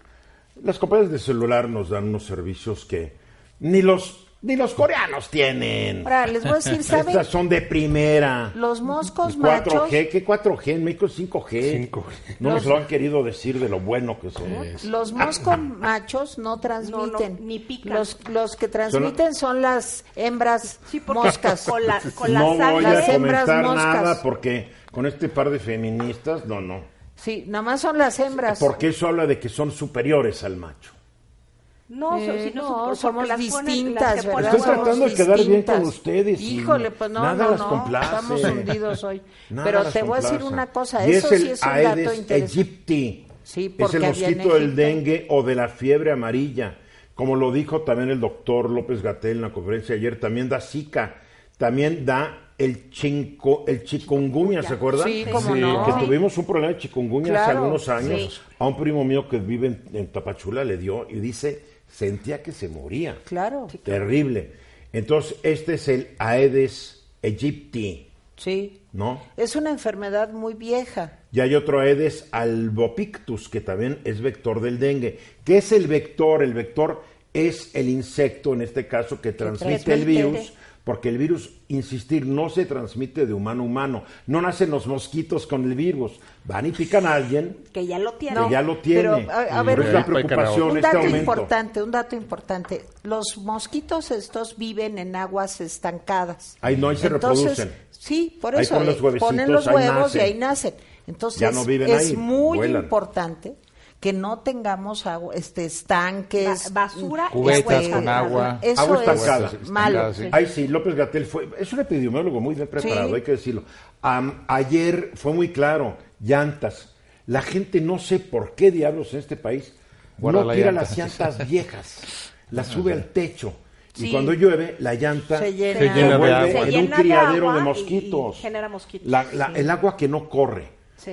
las compañías de celular nos dan unos servicios que ni los ni los coreanos tienen. Ahora, les voy a decir, ¿saben? Estas son de primera. Los moscos 4G, machos. ¿qué 4G? En México es 5G. 5G. No nos lo han querido decir de lo bueno que son. Los moscos machos no transmiten. ni pican. Los, los que transmiten son las hembras moscas. Con, la, con no las voy a comentar nada porque con este par de feministas, no, no. Sí, nada más son las hembras. Porque eso habla de que son superiores al macho. No, eh, no, somos distintas, ¿verdad? Estoy tratando de quedar bien con ustedes. Híjole, pues no, nada no, las complace. Estamos hundidos hoy. Pero te voy a decir una cosa, eso sí es un dato interesante. Aegypti. Sí, es el mosquito del dengue o de la fiebre amarilla. Como lo dijo también el doctor López Gatel en la conferencia de ayer, también da Zika, también da el chinco, el chikungunya, ¿se acuerdan? Sí, como no. Que tuvimos un problema de chikungunya hace algunos años. A un primo mío que vive en Tapachula le dio y dice sentía que se moría. Claro. Terrible. Entonces, este es el Aedes aegypti. Sí. ¿No? Es una enfermedad muy vieja. Y hay otro Aedes albopictus, que también es vector del dengue. ¿Qué es el vector? El vector es el insecto, en este caso, que transmite el virus, porque el virus, insistir, no se transmite de humano a humano. No nacen los mosquitos con el virus. Van y pican a alguien que ya lo tiene. Que ya lo tiene. Pero, a, ver, preocupación, un este dato importante, un dato importante. Los mosquitos estos viven en aguas estancadas. Ahí no, ahí se reproducen. Sí, por eso ponen los, huevos y ahí nacen. Entonces es muy importante que no tengamos agua, este estanques, basura, cubetas con agua, eso agua estancada, es malo. Ay, sí, López Gatel fue, es un epidemiólogo muy bien preparado, hay que decirlo. ayer fue muy claro, llantas. La gente no sé por qué diablos en este país no tira las llantas viejas, las sube al techo. Y cuando llueve, la llanta se llena, de agua. en un criadero de, mosquitos. genera mosquitos. El agua que no corre,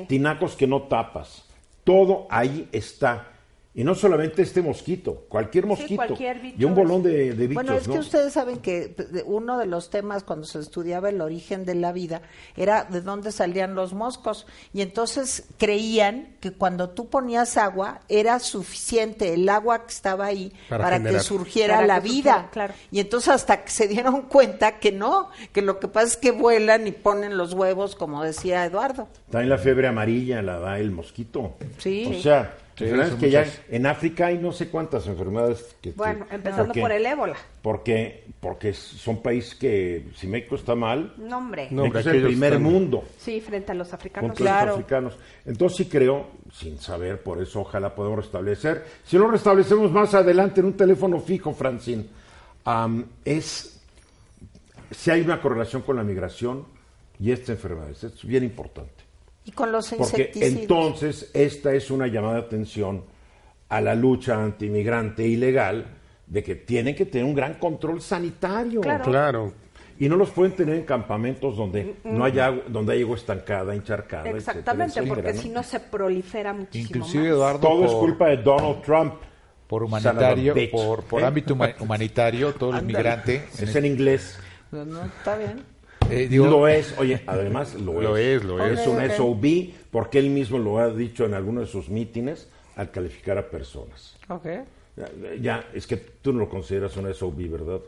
tinacos que no tapas todo ahí está. Y no solamente este mosquito, cualquier mosquito. y un bolón de, de, bichos. Bueno, es que ustedes saben que uno de los temas cuando se estudiaba el origen de la vida era de dónde salían los moscos. Y entonces creían que cuando tú ponías agua era suficiente el agua que estaba ahí para, que surgiera la vida. claro. Y entonces hasta que se dieron cuenta que no, que lo que pasa es que vuelan y ponen los huevos, como decía Eduardo. También la fiebre amarilla la da el mosquito. Sí. O sea que ya en África hay no sé cuántas enfermedades que bueno empezando por el ébola. Porque porque son países que si México está mal no hombre. Es el primer mundo. Sí frente a los africanos. Claro. africanos. Entonces sí creo sin saber por eso ojalá podamos restablecer. Si lo restablecemos más adelante en un teléfono fijo Francine es si hay una correlación con la migración y esta enfermedad es bien importante y con los Porque entonces esta es una llamada de atención a la lucha antimigrante ilegal de que tienen que tener un gran control sanitario. Claro. Y no los pueden tener en campamentos donde no haya donde hay agua estancada, encharcada. Exactamente, porque si no se prolifera muchísimo Inclusive, Eduardo, todo es culpa de Donald Trump. Por humanitario, por, por ¿Eh? ámbito humanitario, todo el migrante. Es en inglés. No, está bien. Eh, lo es, oye, además lo, es. Lo es, es. un SOB porque él mismo lo ha dicho en algunos de sus mítines al calificar a personas. Ok. Ya, es que tú no lo consideras un SOB, ¿verdad?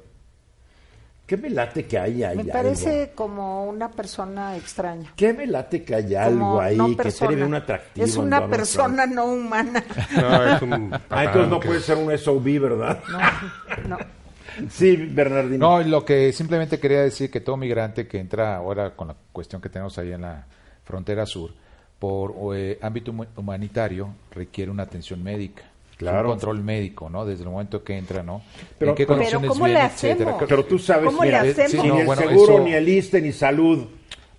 ¿Qué me late que hay ahí? Me parece como una persona extraña. ¿Qué me late que hay algo ahí que tiene un atractivo? Es una persona no humana. No, es un ah, entonces no puede ser un SOB, ¿verdad? No, no. Sí, Bernardino. No, lo que simplemente quería decir que todo migrante que entra ahora con la cuestión que tenemos ahí en la frontera sur, por eh, ámbito humanitario, requiere una atención médica. Claro. Un control médico, ¿no? Desde el momento que entra, ¿no? Pero, ¿En qué condiciones ¿cómo le hacemos? Pero tú sabes, ¿Cómo le hacemos? ni el seguro, ni el ISTE, ni salud.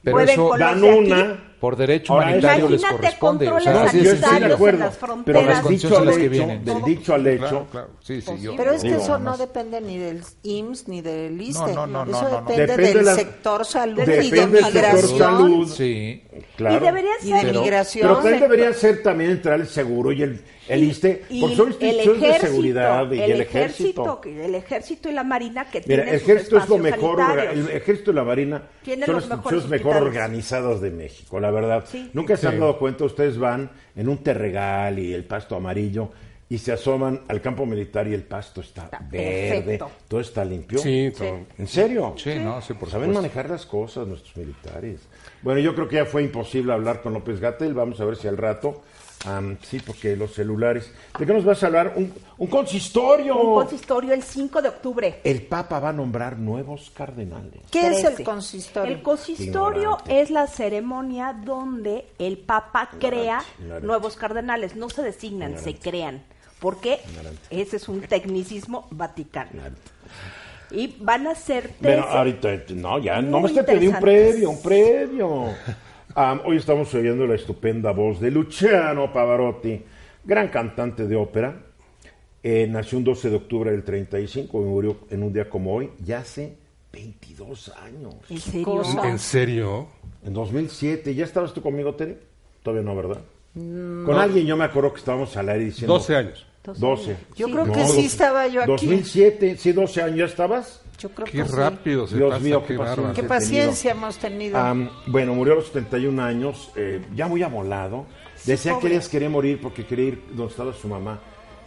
Pero eso dan una por derecho humanitario les corresponde. O sea, yo estoy de acuerdo, pero del dicho, al hecho, del dicho al hecho. Sí, sí, yo, pero es que eso no depende ni del IMSS ni del ISTE. No, no, no, eso depende, del sector salud y de migración. Sí, claro. Y debería ser. de migración. Pero también debería ser también entrar el seguro y el el ISTE, por son instituciones de seguridad y el, ejército. El ejército y la marina que Mira, tienen el ejército es lo mejor, el ejército y la marina son las instituciones mejor organizadas de México, la verdad. Nunca se han dado cuenta, ustedes van en un terregal y el pasto amarillo y se asoman al campo militar y el pasto está, verde, todo está limpio. Sí, ¿En serio? Sí, no, sí, por Saben manejar las cosas nuestros militares. Bueno, yo creo que ya fue imposible hablar con López Gatel, vamos a ver si al rato sí, porque los celulares. ¿De qué nos vas a hablar? Un, consistorio. Un consistorio el 5 de octubre. El Papa va a nombrar nuevos cardenales. ¿Qué es el consistorio? El consistorio es la ceremonia donde el Papa crea nuevos cardenales. No se designan, se crean. Porque ese es un tecnicismo vaticano. Y van a ser Bueno, ahorita, no, ya, no me pedí un previo, un previo hoy estamos oyendo la estupenda voz de Luciano Pavarotti, gran cantante de ópera. Eh, nació un 12 de octubre del 35 y murió en un día como hoy, ya hace 22 años. ¿En serio? ¿En serio? En 2007. ¿Ya estabas tú conmigo, Tere? Todavía no, ¿verdad? Con alguien yo me acuerdo que estábamos al aire diciendo... 12 años. 12. Yo creo que sí estaba yo aquí. 2007, sí, 12 años, ¿ya estabas? Yo creo qué rápido se Dios pasa, mío, qué, paciencia, qué paciencia hemos tenido. bueno, murió a los 71 años, eh, ya muy amolado. Decía que ella quería morir porque quería ir donde estaba su mamá.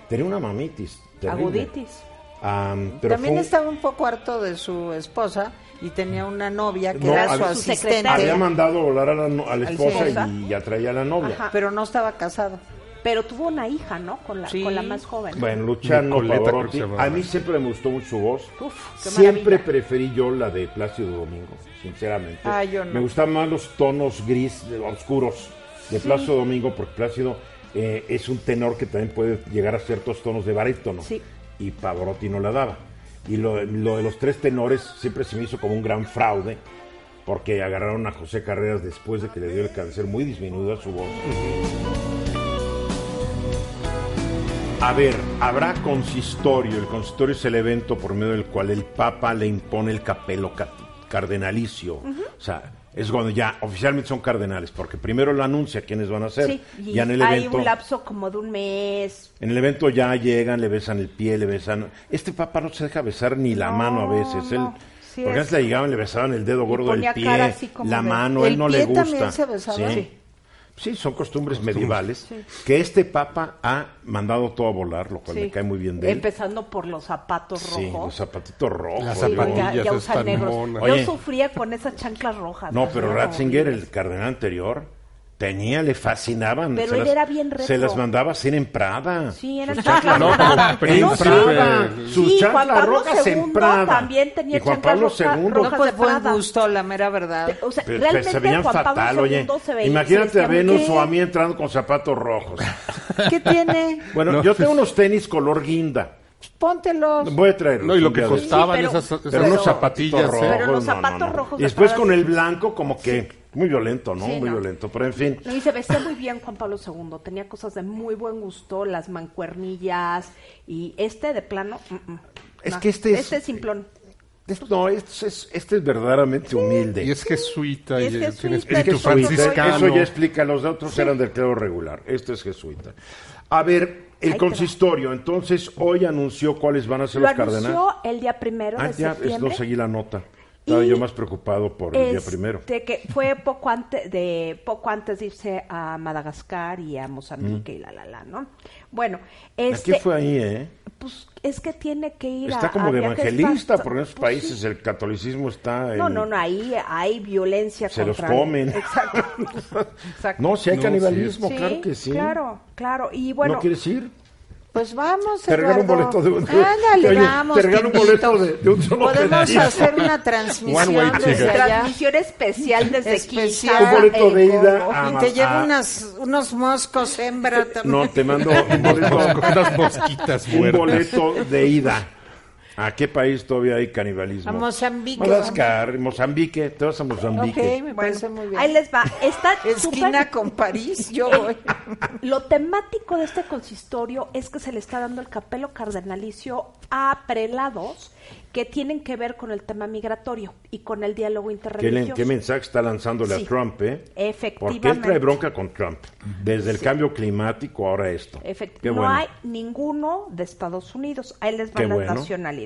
Tenía una mamitis. Aguditis. También estaba un poco harto de su esposa y tenía una novia que era su asistente. Había mandado a volar a la, esposa y ya traía a la novia. Pero no estaba casado. Pero tuvo una hija, ¿no? Con la, con la más joven. Bueno, Luciano Pavarotti. A mí siempre me gustó mucho su voz. siempre preferí yo la de Plácido Domingo, sinceramente. Ah, yo no. Me gustan más los tonos gris, oscuros de Plácido Domingo, porque Plácido eh, es un tenor que también puede llegar a ciertos tonos de barítono. Sí. Y Pavarotti no la daba. Y lo, de los tres tenores siempre se me hizo como un gran fraude, porque agarraron a José Carreras después de que le dio el cáncer muy disminuida su voz. A ver, habrá consistorio. El consistorio es el evento por medio del cual el Papa le impone el capelo cardenalicio. O sea, es cuando ya oficialmente son cardenales, porque primero lo anuncia quiénes van a ser. Sí, y ya en el hay un lapso como de un mes. En el evento ya llegan, le besan el pie, le besan. Este Papa no se deja besar ni la mano a veces. Él, porque antes le llegaban, le besaban el dedo gordo del pie, la mano, él no le gusta. Se besaba. Sí. Sí, son costumbres, medievales que este papa ha mandado todo a volar, lo cual me cae muy bien de él. Empezando por los zapatos rojos. Sí, los zapatitos rojos. Las zapatillas ya, ya negros. Yo sufría con esas chanclas rojas. No, pero Ratzinger, el cardenal anterior, tenía, le fascinaban. Pero él era bien retro. Se las mandaba hacer en Prada. Sí, eran chanclas no, en Prada. Sus chanclas rojas en Prada. también tenía y Juan Pablo II. No fue buen gusto, la mera verdad. O sea, realmente se veían Juan fatal, Pablo oye. Se veía, Imagínate a Venus o a mí entrando con zapatos rojos. ¿Qué tiene? Bueno, yo tengo unos tenis color guinda. Póntelos. Voy a traerlos. No, y lo que costaban esas, pero, unos zapatillos rojos. Pero los zapatos rojos. Y después con el blanco, como que muy violento, ¿no? muy violento, pero en fin. y se vestía muy bien Juan Pablo II, tenía cosas de muy buen gusto, las mancuernillas y este de plano. Mm, mm, es que este es. Este es simplón. no, este es, este es verdaderamente humilde. Y es jesuita y, es tiene espíritu franciscano. Eso ya explica, los otros eran del clero regular. Este es jesuita. A ver, el consistorio, entonces, hoy anunció cuáles van a ser los cardenales. Lo anunció el día primero ah, de ya, no seguí la nota. Estaba yo más preocupado por el día primero. Que fue poco antes de poco antes de irse a Madagascar y a Mozambique mm. y la la la, ¿no? Bueno, este ¿Qué fue ahí, ¿eh? Pues es que tiene que ir está como de evangelista, porque en esos pues países el catolicismo está No, no, no, ahí hay violencia Se los comen. Exacto. No, si hay canibalismo, claro que sí. Claro, claro. Y bueno, ¿No quieres ir? Pues vamos, Te regalo un boleto de un... Ándale, vamos, Te regalo un boleto de, de un solo Podemos hacer una transmisión desde allá. Transmisión especial desde especial. Un boleto de ida a... Y te llevo unas, unos moscos hembra también. No, te mando un boleto... unas mosquitas Un boleto de ida. ¿A qué país todavía hay canibalismo? A Mozambique. Madagascar, Mozambique, te vas a Mozambique. Ok, me parece muy bien. Ahí les va. Está Esquina con París, yo voy. Lo temático de este consistorio es que se le está dando el capelo cardenalicio a prelados que tienen que ver con el tema migratorio y con el diálogo interreligioso. ¿Qué, mensaje está lanzándole a Trump? Eh? Efectivamente. Porque él trae bronca con Trump. Desde el cambio climático, ahora esto. no hay ninguno de Estados Unidos. Ahí les van las nacionalidades.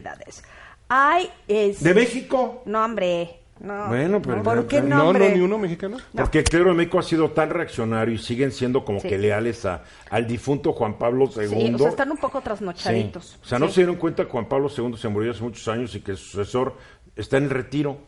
Hay... Es... ¿De México? No, hombre. No, bueno, pero ¿por qué no, no, ni uno mexicano. Porque el clero de México ha sido tan reaccionario y siguen siendo como que leales a, al difunto Juan Pablo II. Sí, o sea, están un poco trasnochaditos. O sea, no se dieron cuenta que Juan Pablo II se murió hace muchos años y que su sucesor está en el retiro.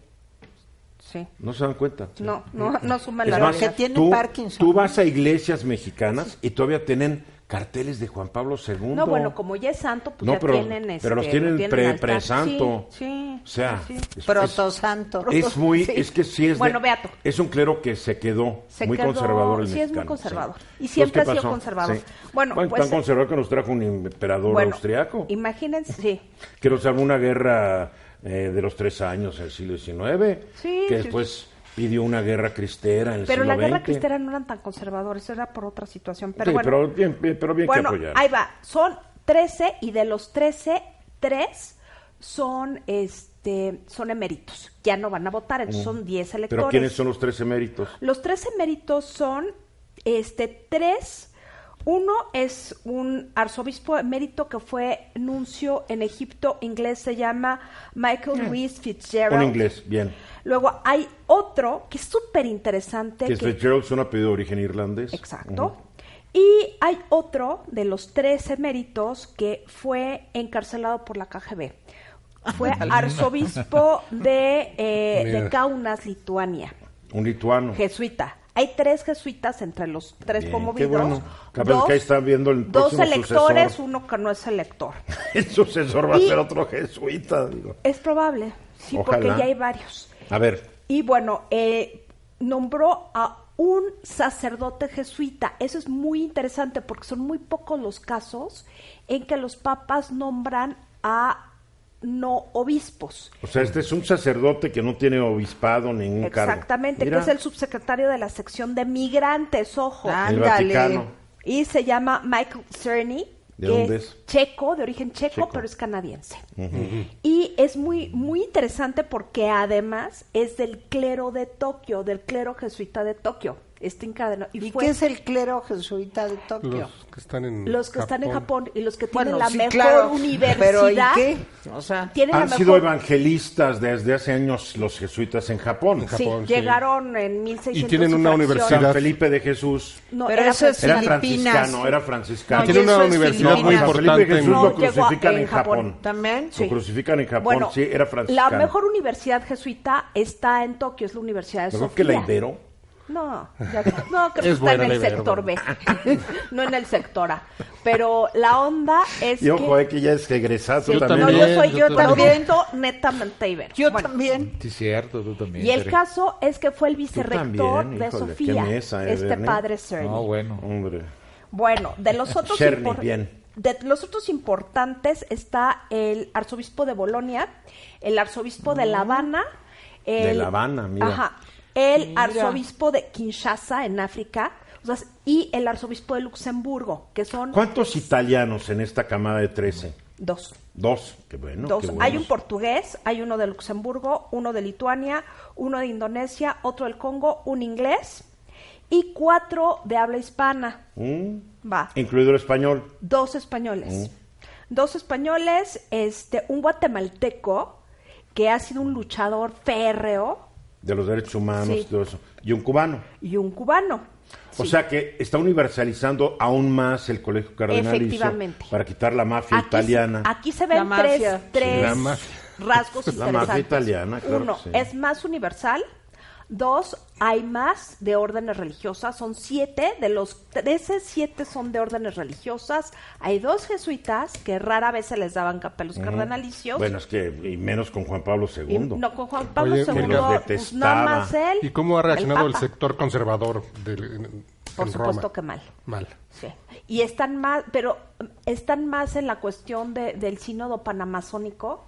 Sí. No se dan cuenta. No, no, no suman la más, que tiene tú, Parkinson. Tú vas a iglesias mexicanas y todavía tienen carteles de Juan Pablo II. No, bueno, como ya es santo, pues ya tienen este, Pero los tienen, pre-santo. sí, sí, o sea, sí, Es, Protosanto. Es, muy, es que sí es Bueno, Beato. Es un clero que se quedó se muy quedó, conservador el Sí, es muy conservador. Y siempre ha sido conservador. Bueno, bueno pues, tan conservador que nos trajo un emperador bueno, austriaco. Imagínense, sí. Que nos salvó una guerra eh, de los tres años en el siglo XIX. Sí, que después pidió una guerra cristera en el Pero siglo la guerra XX. cristera no eran tan conservadores, era por otra situación. Pero sí, bueno, pero bien, bien- pero bien bueno, que apoyar. ahí va. Son 13 y de los 13, 3 son este son eméritos. Ya no van a votar, entonces son 10 electores. Mm. Pero ¿quiénes son los tres eméritos? Los tres eméritos son este tres. Uno es un arzobispo emérito que fue nuncio en Egipto, inglés se llama Michael Reese Fitzgerald. Un inglés, bien. Luego hay otro que es súper interesante. Que Fitzgerald es un apellido de origen irlandés. Exacto. Y hay otro de los tres eméritos que fue encarcelado por la KGB. Fue arzobispo de, eh, de Kaunas, Lituania. Un lituano. Jesuita. Hay tres jesuitas entre los tres Bien, conmovidos. qué bueno. Dos, que ahí está viendo el dos electores, sucesor. uno que no es elector. El sucesor va a Y- ser otro jesuita, digo. Es probable, sí, Ojalá. porque ya hay varios. A ver, Y bueno, eh, nombró a un sacerdote jesuita. Eso es muy interesante porque son muy pocos los casos en que los papas nombran a no obispos. o sea, este es un sacerdote que no tiene obispado ni ningún cargo. Exactamente, Mira, que es el subsecretario de la sección de migrantes, ojo. Ah, el Ándale. Vaticano. Y se llama Michael Cerny, ¿De que dónde es, es? checo, de origen checo, Checo. pero es canadiense. Y es muy, muy interesante porque además es del clero de Tokio, del clero jesuita de Tokio. Está encadenado. ¿Y fue- qué es el clero jesuita de Tokio? Los que están en los que están en Japón y los que tienen Bueno, la sí, mejor claro, universidad. Pero ¿y qué? O sea, Tienen Han la sido mejor evangelistas desde hace años los jesuitas en Japón. En Sí, Japón, sí. llegaron en 1600 Y tienen una universidad. San Felipe de Jesús No, Pero era eso es era franciscano, era franciscano. No, Tiene una universidad muy Felipe importante de Jesús. No, lo crucifican en en Japón. Japón. también. Lo crucifican en Japón, Bueno, sí, era franciscano. la mejor universidad jesuita está en Tokio, es la Universidad de Sofía. que la Ibero. No, ya- no, creo que Es está buena en el sector B, no en el sector A. Pero la onda es Y ojo, que... eh, que ya es egresado Sí, Yo también. no, yo también, soy yo yo también. netamente ibero. Yo Bueno, también. Sí, cierto, tú también. Y el Tere. caso es que fue el vicerrector también, de híjole, Sofía, mesa, eh, este Bernie. padre Cerny. No, bueno. Hombre. Bueno, de los otros Cerny, impor- bien. de los otros importantes está el arzobispo de Bolonia, el arzobispo de La Habana, el, De La Habana, mira. Ajá, el Mira. arzobispo de Kinshasa en África, o sea, y el arzobispo de Luxemburgo, que son ¿Cuántos italianos en esta camada de 13? dos. Dos. Qué bueno. Dos. qué Hay un portugués, hay uno de Luxemburgo, uno de Lituania, uno de Indonesia, otro del Congo, un inglés y cuatro de habla hispana. Mm, Va. Incluido el español. Dos españoles. Dos españoles, este, un guatemalteco que ha sido un luchador férreo De los derechos humanos Sí. y todo eso. Y un cubano. y un cubano. O Sí. sea que está universalizando aún más el colegio cardenalicio para quitar la mafia Aquí, italiana. aquí se La ven tres, tres la mafia. rasgos La interesantes. mafia italiana, claro Uno, que sí. es más universal. Dos, hay más de órdenes religiosas. Son siete. De los trece, siete son de órdenes religiosas. Hay dos jesuitas que rara vez se les daban capelos cardenalicios. Bueno, es que y menos con Juan Pablo II. Y no, con Juan Pablo Oye, II, pues, nada más él. ¿Y cómo ha reaccionado el, sector conservador del, en, en Por supuesto Roma? que mal. Mal. Sí. Y están más, pero mm, están más en la cuestión de- del sínodo panamazónico,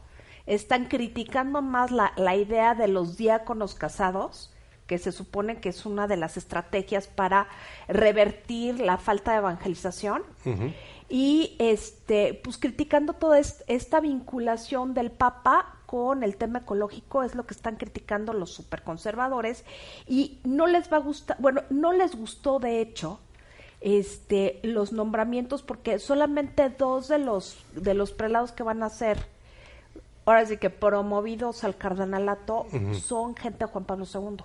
están criticando más la, la idea de los diáconos casados, que se supone que es una de las estrategias para revertir la falta de evangelización. Y este, pues criticando toda est- esta vinculación del Papa con el tema ecológico es lo que están criticando los superconservadores y no les va a gustar, bueno, no les gustó de hecho este los nombramientos porque solamente dos de los de los prelados que van a ser ahora sí que promovidos al cardenalato son gente de Juan Pablo II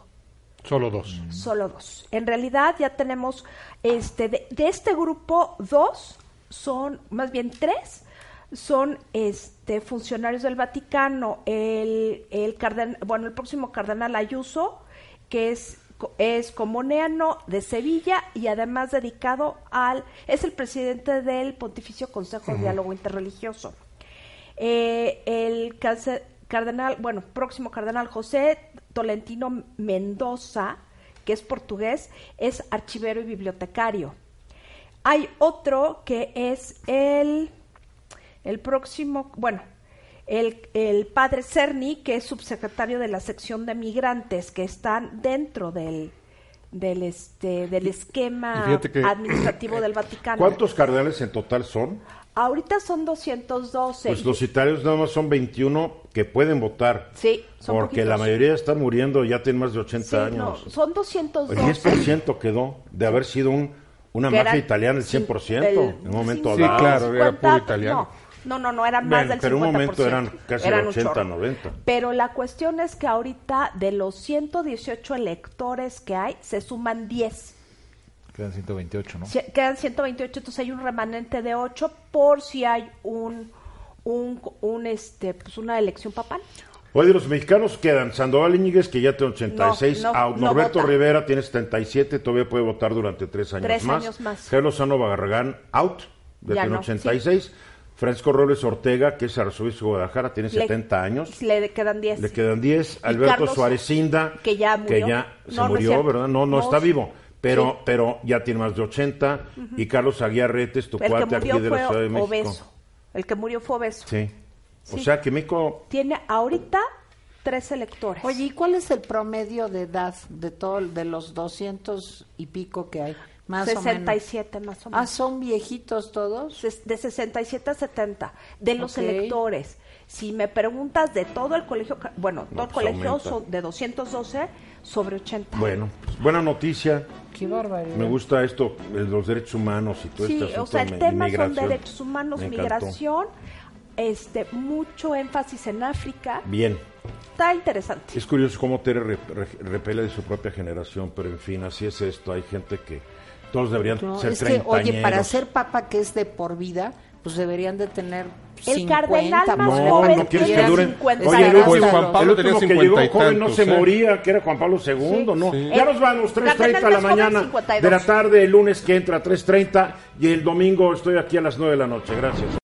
Solo dos. solo dos. En realidad ya tenemos, este, de, de este grupo, dos son, más bien tres, son este funcionarios del Vaticano. El, el carden- bueno, el próximo cardenal Ayuso, que es co- es comuneano de Sevilla y además dedicado al es el presidente del Pontificio Consejo de Diálogo Interreligioso. Eh, el cardenal, bueno, próximo cardenal José Tolentino Mendoza, que es portugués, es archivero y bibliotecario. Hay otro que es el, el próximo, bueno, el, el padre Cerny, que es subsecretario de la sección de migrantes, que están dentro del, del, este, del esquema que- administrativo del Vaticano. ¿Cuántos cardenales en total son? Ahorita son 212. Pues los italianos nada más son 21 que pueden votar. Sí, son Porque poquitos. la mayoría están muriendo, ya tienen más de 80 Sí, no, años. son El 212. 10% quedó de haber sido un, una mafia italiana el cin- 100% el en un momento Sí, dado. claro, era 50, puro italiano. No, no, no, no, eran Bueno, más del 50%. pero en un momento eran casi Eran un 80, chorro. 90. Pero la cuestión es que ahorita de los 118 electores que hay, se suman 10. Quedan 128, ¿no? quedan 128, entonces hay un remanente de 8 por si hay un, un, un este, pues una elección papal. Hoy de los mexicanos quedan Sandoval Íñiguez, que ya tiene 86, Norberto Rivera tiene 77, todavía puede votar durante tres años tres más. Años más. Gelo Sano Barragán, out, ya, tiene 86. Francisco Robles Ortega, que es arzobispo de Guadalajara, tiene 70 años. Le quedan 10. Le quedan 10. Alberto Suárez Cinda, que ya murió. Que ya se murió, ¿verdad? No, no, está vivo. Pero, pero ya tiene más de 80. Y Carlos Aguiar Retes, tu cuate aquí de la Ciudad de México. Obeso. El que murió fue obeso. Sí. O sea que México... Tiene ahorita tres electores. Oye, ¿y cuál es el promedio de edad de todo de los 200 y pico que hay? Más 67 más o menos. Ah, son viejitos todos. De 67 a 70 de los electores. Si me preguntas de todo el colegio, bueno, todo el pues colegio de 212 sobre 80. Bueno, pues, buena noticia. Qué barbaridad. Me gusta esto, los derechos humanos y todo esto. Sí, o sea, el tema son derechos humanos, migración, este, mucho énfasis en África. Bien. Está interesante. Es curioso cómo Tere repele de su propia generación, pero en fin, así es esto. Hay gente que todos deberían ser es que, Oye, para ser papa que es de por vida, pues deberían de tener el 50, cardenal más no, joven no quieres que duren 50 oye el último, Juan Pablo el último que llegó joven no se ¿eh? moría que era Juan Pablo II no sí. ya nos vamos 3.30 de la mañana de la tarde el lunes que entra 3.30 y el domingo estoy aquí a las 9 de la noche. Gracias